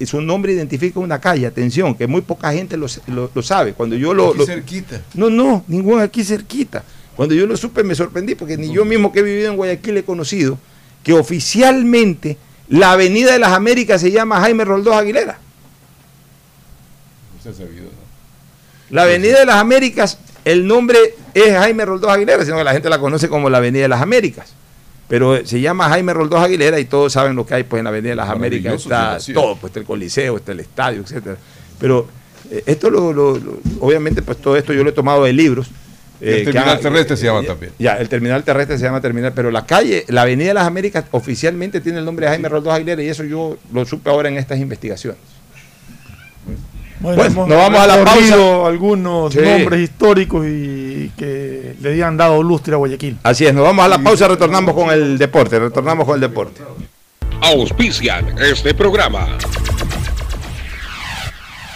su nombre identifica una calle, atención, que muy poca gente lo, lo- lo sabe. Cuando yo lo, Aquí lo- cerquita. no, no, ningún aquí cerquita. Cuando yo lo supe me sorprendí porque ni yo mismo que he vivido en Guayaquil he conocido que oficialmente la Avenida de las Américas se llama Jaime Roldós Aguilera. Usted ha sabido, ¿no? La Avenida de las Américas, el nombre es Jaime Roldós Aguilera, sino que la gente la conoce como la Avenida de las Américas. Pero se llama Jaime Roldós Aguilera y todos saben lo que hay pues en la Avenida de las Américas. Está todo, pues está el Coliseo, está el estadio, etcétera. Pero eh, esto lo, lo- lo- obviamente pues todo esto yo lo he tomado de libros. El eh, que terminal han- terrestre se llama también. Ya, el terminal terrestre se llama terminal, pero la calle, la Avenida de las Américas oficialmente tiene el nombre de Jaime Roldós Aguilera y eso yo lo supe ahora en estas investigaciones. Bueno, Pues, hemos nos vamos a la pausa. algunos Sí. nombres históricos y que le habían dado lustre a Guayaquil. Así es, nos vamos a la pausa, retornamos con el deporte, retornamos con el deporte. Auspician este programa.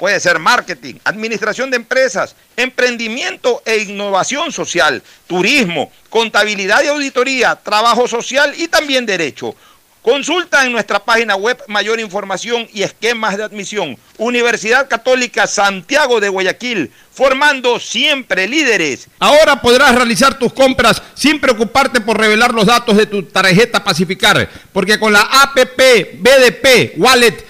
Puede ser marketing, administración de empresas, emprendimiento e innovación social, turismo, contabilidad y auditoría, trabajo social y también derecho. Consulta en nuestra página web mayor información y esquemas de admisión. Universidad Católica Santiago de Guayaquil, formando siempre líderes. Ahora podrás realizar tus compras sin preocuparte por revelar los datos de tu tarjeta Pacificar, porque con la APP BDP Wallet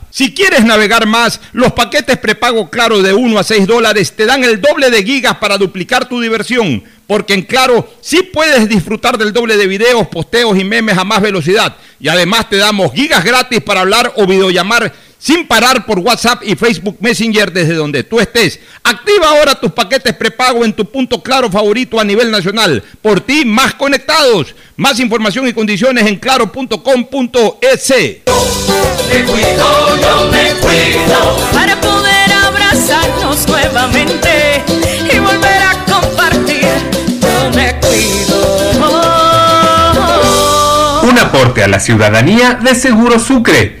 Si quieres navegar más, los paquetes prepago Claro de 1 a 6 dólares te dan el doble de gigas para duplicar tu diversión. Porque en Claro sí puedes disfrutar del doble de videos, posteos y memes a más velocidad. Y además te damos gigas gratis para hablar o videollamar sin parar por WhatsApp y Facebook Messenger desde donde tú estés. Activa ahora tus paquetes prepago en tu punto claro favorito a nivel nacional. Por ti, más conectados. Más información y condiciones en claro.com.es. Me cuido, yo me cuido para poder abrazarnos nuevamente y volver a compartir. Yo me cuido. Un aporte a la ciudadanía de Seguro Sucre,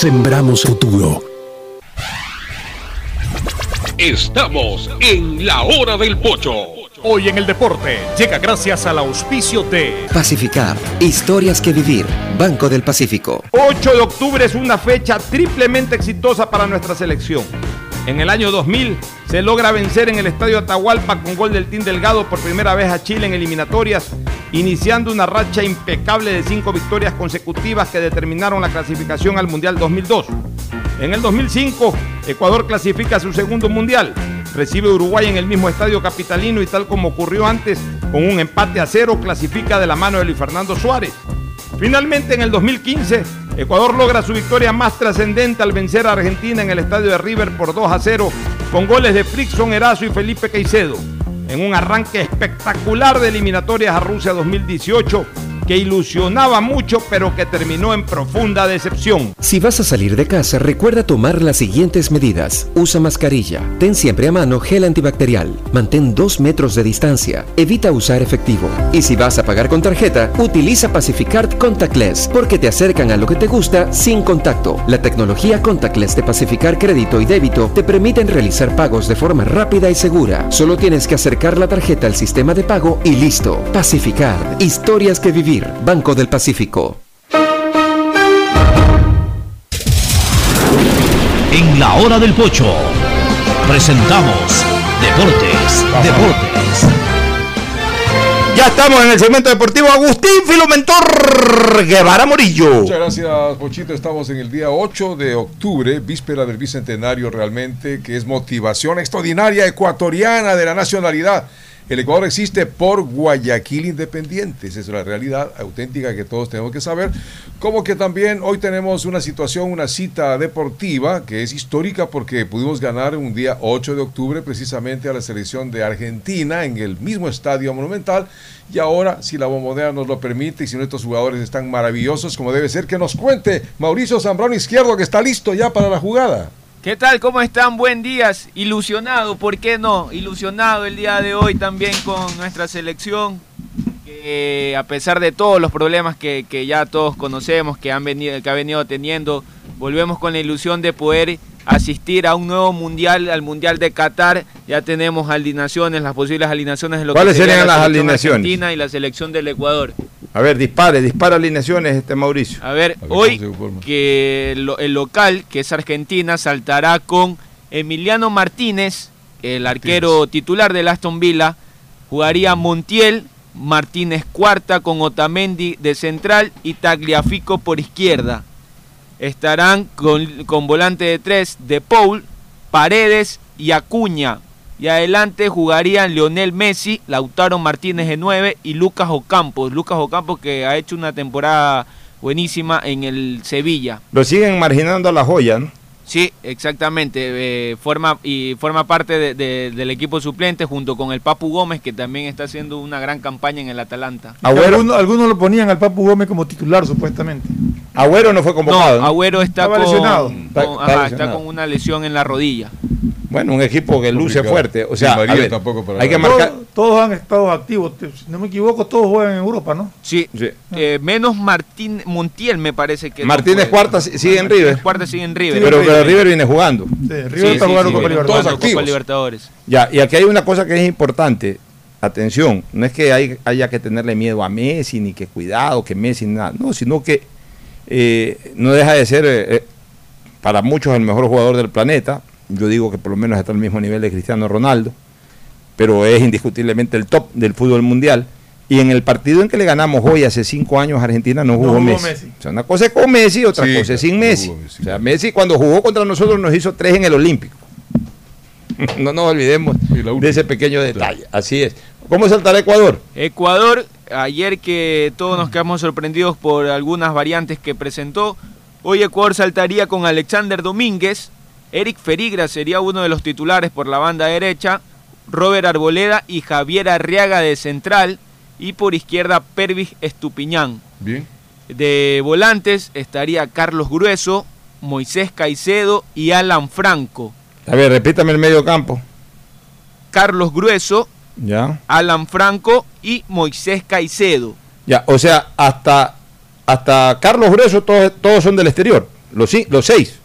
Sembramos futuro. Estamos en la hora del pocho. Hoy en el deporte llega gracias al auspicio de Pacificar. Historias que vivir. Banco del Pacífico. 8 de octubre es una fecha triplemente exitosa para nuestra selección. En el año 2000 se logra vencer en el Estadio Atahualpa con gol del Team Delgado por primera vez a Chile en eliminatorias, iniciando una racha impecable de cinco victorias consecutivas que determinaron la clasificación al Mundial 2002. En el 2005, Ecuador clasifica su segundo Mundial, recibe Uruguay en el mismo estadio capitalino y tal como ocurrió antes, con un empate a cero, clasifica de la mano de Luis Fernando Suárez. Finalmente, en el 2015, Ecuador logra su victoria más trascendente al vencer a Argentina en el estadio de River por 2 a 0, con goles de Frickson Erazo y Felipe Caicedo, en un arranque espectacular de eliminatorias a Rusia 2018 que ilusionaba mucho pero que terminó en profunda decepción. Si vas a salir de casa, recuerda tomar las siguientes medidas. Usa mascarilla. Ten siempre a mano gel antibacterial. Mantén dos metros de distancia. Evita usar efectivo. Y si vas a pagar con tarjeta, utiliza Pacificard Contactless porque te acercan a lo que te gusta sin contacto. La tecnología Contactless de Pacificar Crédito y Débito te permiten realizar pagos de forma rápida y segura. Solo tienes que acercar la tarjeta al sistema de pago y listo. Pacificard. Historias que vivir. Banco del Pacífico. En la hora del pocho presentamos Deportes, Deportes. Ya estamos en el segmento deportivo Agustín Filomentor Guevara Morillo. Muchas gracias, Pochito. Estamos en el día 8 de octubre, víspera del bicentenario realmente, que es motivación extraordinaria ecuatoriana de la nacionalidad. El Ecuador existe por Guayaquil Independiente, esa es la realidad auténtica que todos tenemos que saber. Como que también hoy tenemos una situación, una cita deportiva que es histórica porque pudimos ganar un día 8 de octubre precisamente a la selección de Argentina en el mismo estadio monumental. Y ahora, si la bombonera nos lo permite y si nuestros jugadores están maravillosos como debe ser, que nos cuente Mauricio Zambrano Izquierdo que está listo ya para la jugada. ¿Qué tal? ¿Cómo están? Buen día. Ilusionado, ¿por qué no? Ilusionado el día de hoy también con nuestra selección. Que a pesar de todos los problemas que, que ya todos conocemos, que, han venido, que ha venido teniendo, volvemos con la ilusión de poder asistir a un nuevo mundial, al mundial de Qatar. Ya tenemos alineaciones, las posibles alineaciones de lo ¿Cuáles que sería serían la las alineaciones? argentina y la selección del Ecuador. A ver, dispare, dispara alineaciones este Mauricio. A ver, hoy que lo- el local, que es Argentina, saltará con Emiliano Martínez, el arquero titular del Aston Villa. Jugaría Montiel, Martínez cuarta con Otamendi de central y Tagliafico por izquierda. Estarán con, con volante de tres de Paul, Paredes y Acuña. Y adelante jugarían Lionel Messi, Lautaro Martínez de 9 y Lucas Ocampos. Lucas Ocampos que ha hecho una temporada buenísima en el Sevilla. Lo siguen marginando a la joya, ¿no? Sí, exactamente. eh, forma y forma parte de- de- del equipo suplente junto con el Papu Gómez que también está haciendo una gran campaña en el Atalanta. Algunos, algunos lo ponían al Papu Gómez como titular, supuestamente. Agüero no fue convocado. No, Agüero está con, lesionado. con- Está- está ajá, está lesionado. con una lesión en la rodilla. Bueno, un equipo que luce Complicado. fuerte. O sea, ver, tampoco para hay que marcar. Todos, todos han estado activos. Si no me equivoco, todos juegan en Europa, ¿no? Sí, eh, menos Martín Montiel me parece que no Martínez juega. Cuarta si- sigue en River. Cuarta sigue en River. Pero, pero River viene jugando. Sí, River está jugando Copa Libertadores. jugando activos. Copa Libertadores. Ya, y aquí hay una cosa que es importante. Atención, no es que hay- haya que tenerle miedo a Messi, ni que cuidado, que Messi, nada. No, sino que eh, no deja de ser eh, eh, para muchos el mejor jugador del planeta. Yo digo que por lo menos está al mismo nivel de Cristiano Ronaldo, pero es indiscutiblemente el top del fútbol mundial. Y en el partido en que le ganamos hoy, hace cinco años, Argentina no jugó, jugó Messi. Messi. O sea, una cosa es con Messi, otra Sí, cosa es sin Messi. Messi. O sea, Messi cuando jugó contra nosotros nos hizo tres en el Olímpico. (laughs) no nos olvidemos de ese pequeño detalle. Así es. ¿Cómo saltará Ecuador? Ecuador, ayer que todos nos quedamos sorprendidos por algunas variantes que presentó, hoy Ecuador saltaría con Alexander Domínguez, Eric Ferigra sería uno de los titulares por la banda derecha, Robert Arboleda y Javier Arriaga de central. Y por izquierda Pervis Estupiñán. Bien. De volantes estaría Carlos Grueso, Moisés Caicedo y Alan Franco. A ver, repítame el medio campo. Carlos Grueso, Ya. Alan Franco y Moisés Caicedo. Ya, o sea, hasta, hasta Carlos Grueso todos, todos son del exterior. Los, los seis.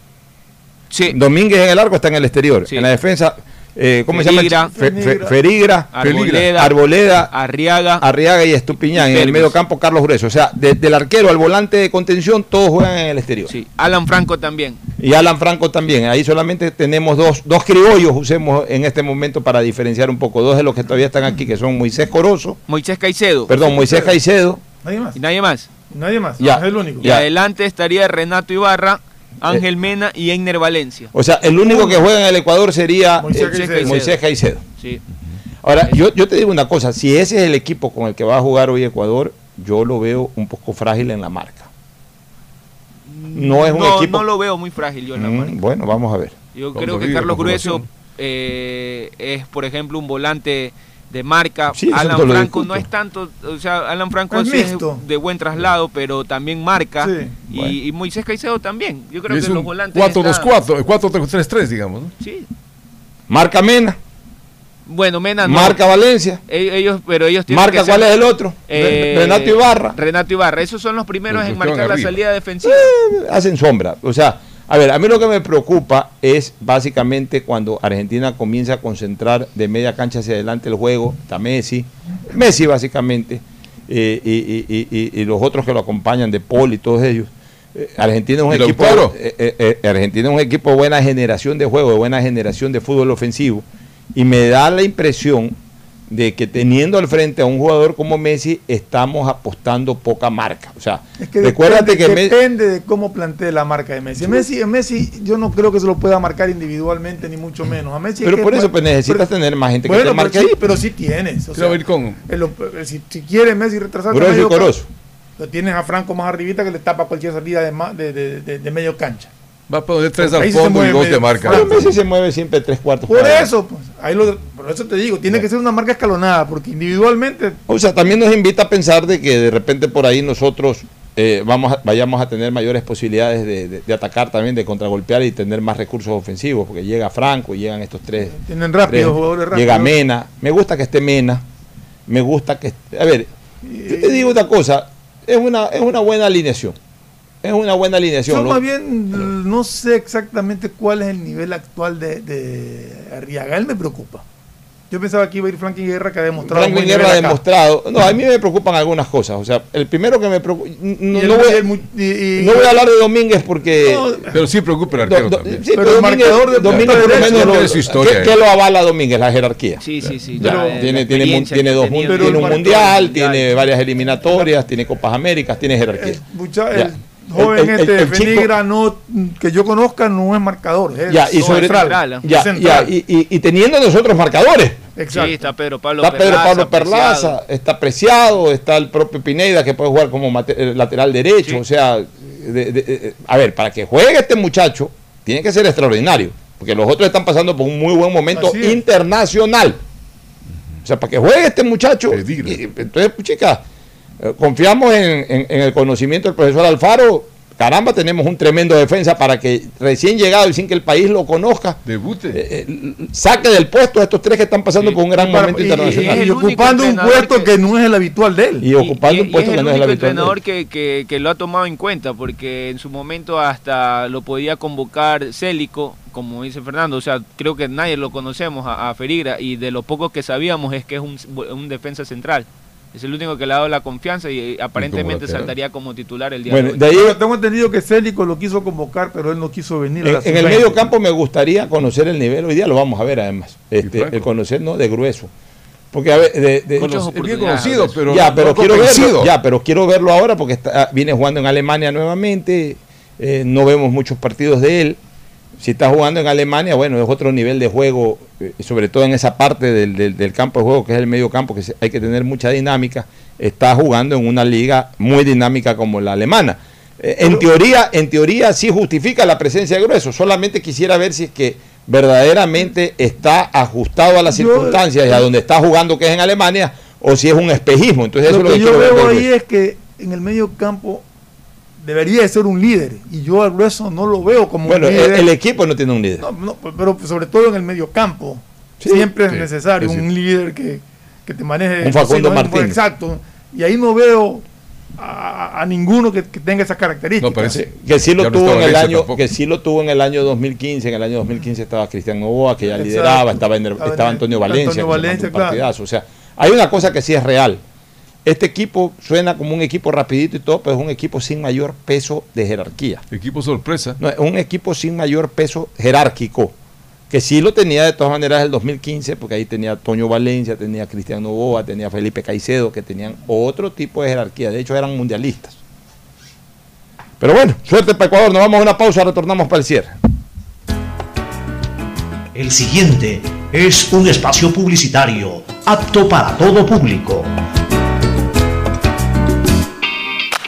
Sí. Domínguez en el arco está en el exterior. En la defensa, eh, ¿cómo Ferigra. se llama? Fe- fe- Ferigra, Arboleda, Arboleda, Arriaga, Arriaga y Estupiñán. En el medio campo, Carlos Grueso. O sea, desde el arquero al volante de contención, todos juegan en el exterior. Sí, Alan Franco también. Y Alan Franco también. Ahí solamente tenemos dos, dos criollos, usemos en este momento para diferenciar un poco. Dos de los que todavía están aquí, que son Moisés Corozo, Moisés Caicedo. perdón, Moisés Caicedo. Nadie más. Y nadie más. Nadie más. Ya. Es el único. Y adelante estaría Renato Ibarra, Ángel Mena y Einer Valencia. O sea, el único que juega en el Ecuador sería Moisés eh, Caicedo. Moisés Caicedo. Sí. Ahora, yo, yo te digo una cosa, si ese es el equipo con el que va a jugar hoy Ecuador, yo lo veo un poco frágil en la marca. No es un no, equipo... no lo veo muy frágil yo en la Mm, marca. bueno, vamos a ver. Yo creo que Carlos Grueso eh, es, por ejemplo, un volante de marca. Sí, Alan Franco no es tanto, o sea, Alan Franco Es sí es de buen traslado, pero también marca. Sí. Y, Bueno. y Moisés Caicedo también. Yo creo es que los volantes. 4-2-4, 4-3-3, digamos. ¿no? Sí. Marca Mena, Bueno, Mena no. marca Valencia, E- Ellos, pero ellos tienen marca que cuál ser- es el otro, Eh, Renato Ibarra. Renato Ibarra. Esos son los primeros Los en marcar la salida defensiva. Eh, hacen sombra. O sea, a ver, a mí lo que me preocupa es básicamente cuando Argentina comienza a concentrar de media cancha hacia adelante el juego, está Messi, Messi básicamente, eh, y, y- y- y- los otros que lo acompañan, de Paul y todos ellos. Eh, Argentina es un ¿Y equipo, eh, eh, eh, Argentina es un equipo de buena generación de juego, de buena generación de fútbol ofensivo, y me da la impresión de que teniendo al frente a un jugador como Messi, estamos apostando poca marca. O sea, Es que recuérdate depende, que Messi... depende de cómo plantee la marca de Messi. Messi. Messi yo no creo que se lo pueda marcar individualmente, ni mucho menos. A Messi Pero por eso pues, necesitas tener más gente que te pero marque sí, ahí. pero sí tienes. O Se va a sea, ir con el op- si, si quiere Messi retrasar y Corozo. Lo tienes a Franco más arribita que le tapa cualquier salida de, de- de- de medio cancha. Va a poner tres al fondo y dos de marca. Pero Messi se mueve siempre tres cuartos. Por para eso, pues, ahí lo, por eso te digo, tiene que ser una marca escalonada, porque individualmente O sea, también nos invita a pensar de que de repente por ahí nosotros eh, vamos a- vayamos a tener mayores posibilidades de, de- de atacar también, de contragolpear y tener más recursos ofensivos, porque llega Franco y llegan estos tres. tienen rápidos, tres. jugadores rápidos. Llega Mena. Me gusta que esté Mena. Me gusta que... esté- A ver, yo te digo una cosa. Es una, es una buena alineación. Es una buena alineación. Yo Lo- más bien no sé exactamente cuál es el nivel actual de, de Arriaga. Él me preocupa. Yo pensaba que iba a ir Franklin Guerra, que ha demostrado. Franklin Guerra ha demostrado. No, a mí me preocupan algunas cosas. O sea, el primero que me preocupa. No, el- no voy, el no a hablar de Domínguez porque. Pero sí preocupa el arquero Do- do- también. sí, Pero pero el Domínguez, marcador de Domínguez por lo menos tiene lo- su historia, ¿qué, qué eh. lo avala Domínguez? La jerarquía. Sí, sí, sí. Ya, eh, tiene, la tiene, tiene dos tiene un mundial, tiene varias eliminatorias, tiene Copas Américas, tiene jerarquía. Mucha- el joven El- el- este el chico- Fenigra no, que yo conozca no es marcador. Es Ya, y sobre central, ya, central. ya, y, y- y teniendo nosotros marcadores. Exacto. Sí, está Pedro Pablo Está Pedro Perlaza, Pablo Perlaza, Preciado. está Preciado, está el propio Pineda que puede jugar como eh, lateral derecho. O sea, de- de- eh, a ver, para que juegue este muchacho, tiene que ser extraordinario. Porque los otros están pasando por un muy buen momento internacional. O sea, para que juegue este muchacho. y- entonces, pues, chicas, confiamos en, en- en el conocimiento del profesor Alfaro. Caramba, tenemos un tremendo defensa para que recién llegado y sin que el país lo conozca, Debute. eh, eh, saque del puesto a estos tres que están pasando por un gran Para- momento y- internacional. y- y ocupando un puesto que... no es el habitual de él. Y ocupando un y puesto es que no es el habitual. de él. entrenador que, que, que lo ha tomado en cuenta, porque en su momento hasta lo podía convocar Célico, como dice Fernando, o sea, creo que nadie lo conocemos a, a Ferigra, y de lo poco que sabíamos es que es un, un defensa central. Es el único que le ha dado la confianza y eh, aparentemente saltaría como titular el día Bueno, de hoy. de ahí Pero tengo entendido que Célico lo quiso convocar, pero él no quiso venir. a en, la en el sub-20. medio campo me gustaría conocer el nivel, hoy día lo vamos a ver además, este, el conocer no de grueso. Porque a ver, de, de- Muchas Es bien conocido, pero ya, no pero quiero verlo, ya, pero quiero verlo ahora porque está, viene jugando en Alemania nuevamente, eh, no vemos muchos partidos de él. Si está jugando en Alemania, bueno, es otro nivel de juego, eh, sobre todo en esa parte del, del- del campo de juego que es el medio campo, que hay que tener mucha dinámica. Está jugando en una liga muy dinámica como la alemana. Eh, en teoría, en teoría sí justifica la presencia de grueso. Solamente quisiera ver si es que verdaderamente está ajustado a las circunstancias y a donde está jugando, que es en Alemania, o si es un espejismo. Entonces, eso lo es que lo que yo veo ahí es que en el medio campo debería de ser un líder y yo al grueso no lo veo como Bueno, un el, líder. el equipo no tiene un líder. No, no, pero sobre todo en el medio campo. Sí, Siempre sí, es necesario es un líder que, que te maneje. Un Facundo Sí, no, Martínez. Exacto. Y ahí no veo a, a ninguno que, que tenga esas características. que sí lo tuvo en el año tampoco. que sí lo tuvo en el año 2015 en el año 2015 estaba Cristian Novoa que ya Exacto. lideraba estaba, en el- Estaba Antonio Antonio Valencia se Valencia, claro. partidazo. o sea hay una cosa que sí es real este equipo suena como un equipo rapidito y todo pero es un equipo sin mayor peso de jerarquía equipo sorpresa no, es un equipo sin mayor peso jerárquico que sí lo tenía de todas maneras el 2015 porque ahí tenía Toño Valencia tenía Cristian Novoa tenía Felipe Caicedo que tenían otro tipo de jerarquía de hecho eran mundialistas pero bueno, suerte para Ecuador. Nos vamos a una pausa, retornamos para el cierre. El siguiente es un espacio publicitario apto para todo público.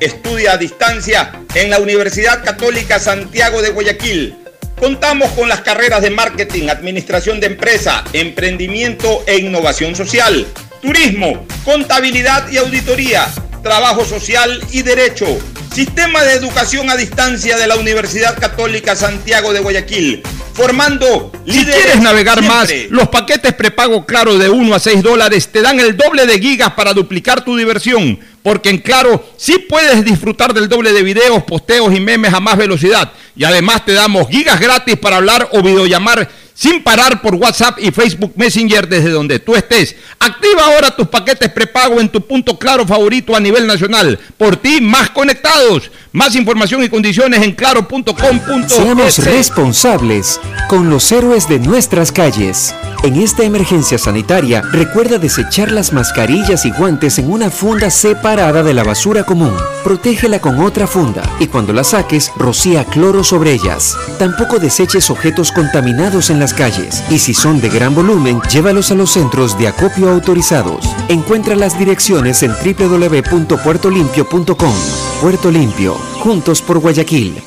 Estudia a distancia en la Universidad Católica Santiago de Guayaquil. Contamos con las carreras de marketing, administración de empresa, emprendimiento e innovación social, turismo, contabilidad y auditoría, trabajo social y derecho. Sistema de educación a distancia de la Universidad Católica Santiago de Guayaquil. Formando Si líderes quieres navegar más, los paquetes prepago Claro de 1 a 6 dólares te dan el doble de gigas para duplicar tu diversión. Porque en Claro sí puedes disfrutar del doble de videos, posteos y memes a más velocidad. Y además te damos gigas gratis para hablar o videollamar sin parar por WhatsApp y Facebook Messenger desde donde tú estés. Activa ahora tus paquetes prepago en tu punto claro favorito a nivel nacional. Por ti, más conectados. Más información y condiciones en claro.com.es. Seamos responsables con los héroes de nuestras calles. En esta emergencia sanitaria, recuerda desechar las mascarillas y guantes en una funda separada de la basura común. Protégela con otra funda y cuando la saques, rocía cloro sobre ellas. Tampoco deseches objetos contaminados en las calles y si son de gran volumen, llévalos a los centros de acopio autorizados. Encuentra las direcciones en www.puertolimpio.com. Puerto Limpio, juntos por Guayaquil.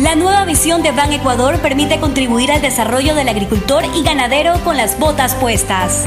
La nueva visión de Ban Ecuador permite contribuir al desarrollo del agricultor y ganadero con las botas puestas.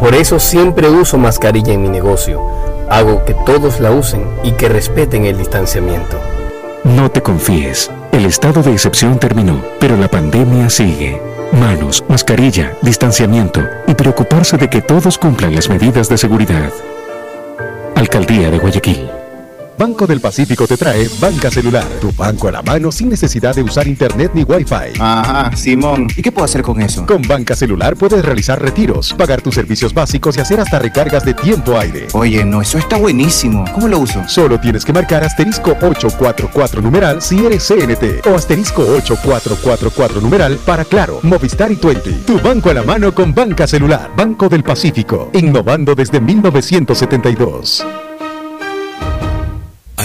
Por eso siempre uso mascarilla en mi negocio. Hago que todos la usen y que respeten el distanciamiento. No te confíes. El estado de excepción terminó, pero la pandemia sigue. Manos, mascarilla, distanciamiento y preocuparse de que todos cumplan las medidas de seguridad. Alcaldía de Guayaquil. Banco del Pacífico te trae Banca Celular, tu banco a la mano sin necesidad de usar internet ni wifi. Ajá, Simón. ¿Y qué puedo hacer con eso? Con Banca Celular puedes realizar retiros, pagar tus servicios básicos y hacer hasta recargas de tiempo aire. Oye, no, eso está buenísimo. ¿Cómo lo uso? Solo tienes que marcar asterisco 844 numeral si eres CNT o asterisco 8444 numeral para Claro, Movistar y Twenty. Tu banco a la mano con Banca Celular, Banco del Pacífico, innovando desde 1972.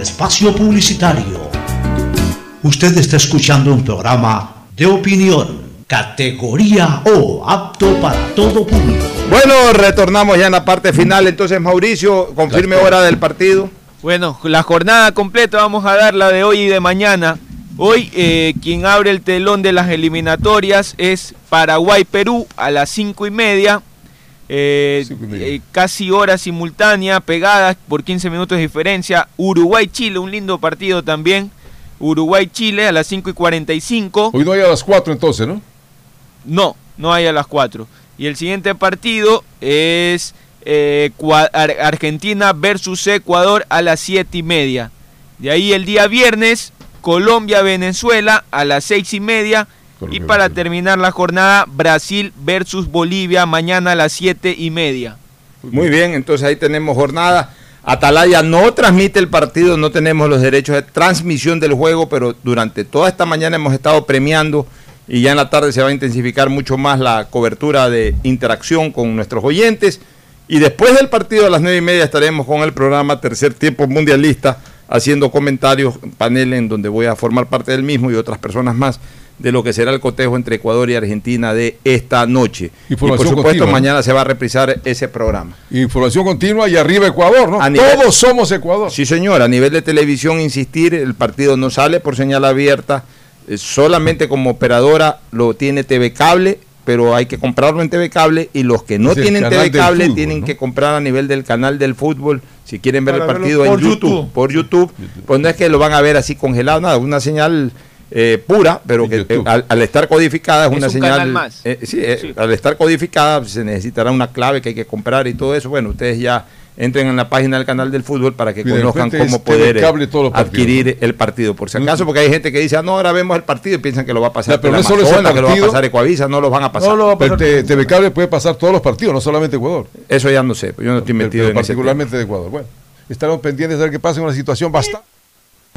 Espacio publicitario. Usted está escuchando un programa de opinión, categoría O, apto para todo público. Bueno, retornamos ya en la parte final. Entonces, Mauricio, confirme hora del partido. Bueno, la jornada completa vamos a dar la de hoy y de mañana. Hoy eh, quien abre el telón de las eliminatorias es Paraguay-Perú a las cinco y media. Eh, eh, casi hora simultánea, pegadas por 15 minutos de diferencia. Uruguay-Chile, un lindo partido también. Uruguay-Chile a las 5 y 45. Hoy no hay a las 4 entonces, ¿no? No, no hay a las 4. Y el siguiente partido es eh, Argentina versus Ecuador a las 7 y media. De ahí el día viernes, Colombia-Venezuela a las 6 y media. Y para terminar la jornada, Brasil versus Bolivia mañana a las 7 y media. Muy bien, entonces ahí tenemos jornada. Atalaya no transmite el partido, no tenemos los derechos de transmisión del juego, pero durante toda esta mañana hemos estado premiando y ya en la tarde se va a intensificar mucho más la cobertura de interacción con nuestros oyentes. Y después del partido a las nueve y media estaremos con el programa Tercer Tiempo Mundialista haciendo comentarios, panel en donde voy a formar parte del mismo y otras personas más de lo que será el cotejo entre Ecuador y Argentina de esta noche. y por supuesto continua, ¿no? mañana se va a reprisar ese programa. Información continua y arriba Ecuador, ¿no? A nivel- Todos somos Ecuador. Sí, señor. A nivel de televisión, insistir, el partido no sale por señal abierta. eh, solamente como operadora lo tiene TV Cable, pero hay que comprarlo en TV Cable. Y los que no tienen TV Cable fútbol, tienen ¿no? que comprar a nivel del canal del fútbol. Si quieren ver Para el partido en por YouTube, YouTube. por YouTube, pues no es que lo van a ver así congelado, nada, una señal eh, pura, pero que eh, al, al estar codificada es, Es una un señal. canal más. eh, sí, eh, al estar codificada se necesitará una clave que hay que comprar y todo eso. Bueno, ustedes ya entren en la página del canal del fútbol para que conozcan cómo poder adquirir el partido. Por si acaso, porque hay gente que dice, ah, no, ahora vemos el partido y piensan que lo va a pasar Ya, pero no es solo Amazonas, que lo va a partido. pasar Ecuavisa, no los van a pasar. Pero te- TV Cable puede pasar todos los partidos, no solamente Ecuador. Eso ya no sé, yo no estoy metido Pero en ese particularmente de Ecuador. Bueno, estaremos pendientes de ver qué pasa en una situación bastante.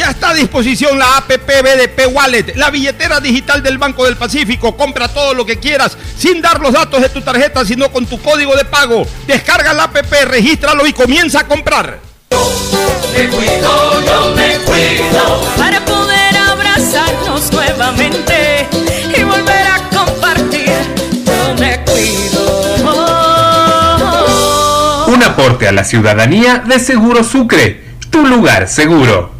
Ya está a disposición la APP BDP Wallet, la billetera digital del Banco del Pacífico. Compra todo lo que quieras sin dar los datos de tu tarjeta, sino con tu código de pago. Descarga la APP, regístralo y comienza a comprar. Me cuido, yo me cuido para poder abrazarnos nuevamente y volver a compartir. Yo me cuido. Un aporte a la ciudadanía de Seguro Sucre, tu lugar seguro.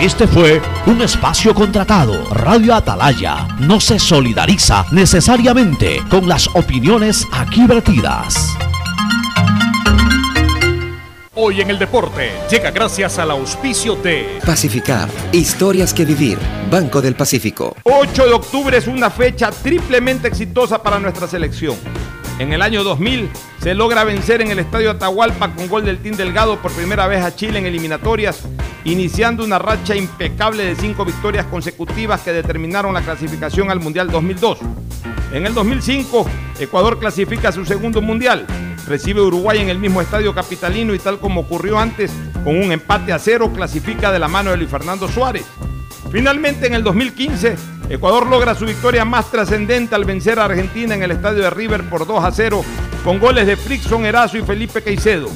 Este fue un espacio contratado. Radio Atalaya no se solidariza necesariamente con las opiniones aquí vertidas. Hoy en el deporte llega gracias al auspicio de Pacificar. Historias que vivir. Banco del Pacífico. 8 de octubre es una fecha triplemente exitosa para nuestra selección. En el año 2000 se logra vencer en el Estadio Atahualpa con gol del Team Delgado por primera vez a Chile en eliminatorias, iniciando una racha impecable de cinco victorias consecutivas que determinaron la clasificación al Mundial 2002. En el 2005, Ecuador clasifica su segundo Mundial, recibe Uruguay en el mismo estadio capitalino y tal como ocurrió antes, con un empate a cero, clasifica de la mano de Luis Fernando Suárez. Finalmente, en el 2015, Ecuador logra su victoria más trascendente al vencer a Argentina en el estadio de River por 2 a 0 con goles de Frickson Erazo y Felipe Caicedo.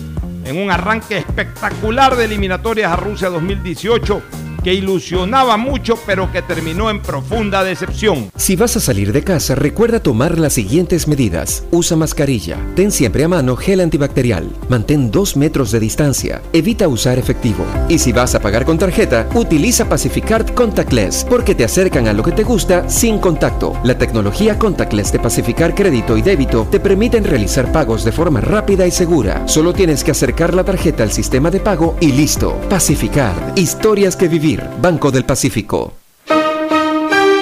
En un arranque espectacular de eliminatorias a Rusia 2018 que ilusionaba mucho pero que terminó en profunda decepción. Si vas a salir de casa, recuerda tomar las siguientes medidas. Usa mascarilla. Ten siempre a mano gel antibacterial. Mantén dos metros de distancia. Evita usar efectivo. Y si vas a pagar con tarjeta, utiliza Pacificard Contactless porque te acercan a lo que te gusta sin contacto. La tecnología Contactless de Pacificar Crédito y Débito te permiten realizar pagos de forma rápida y segura. Solo tienes que acercar la tarjeta al sistema de pago y listo. Pacificard. Historias que Banco del Pacífico.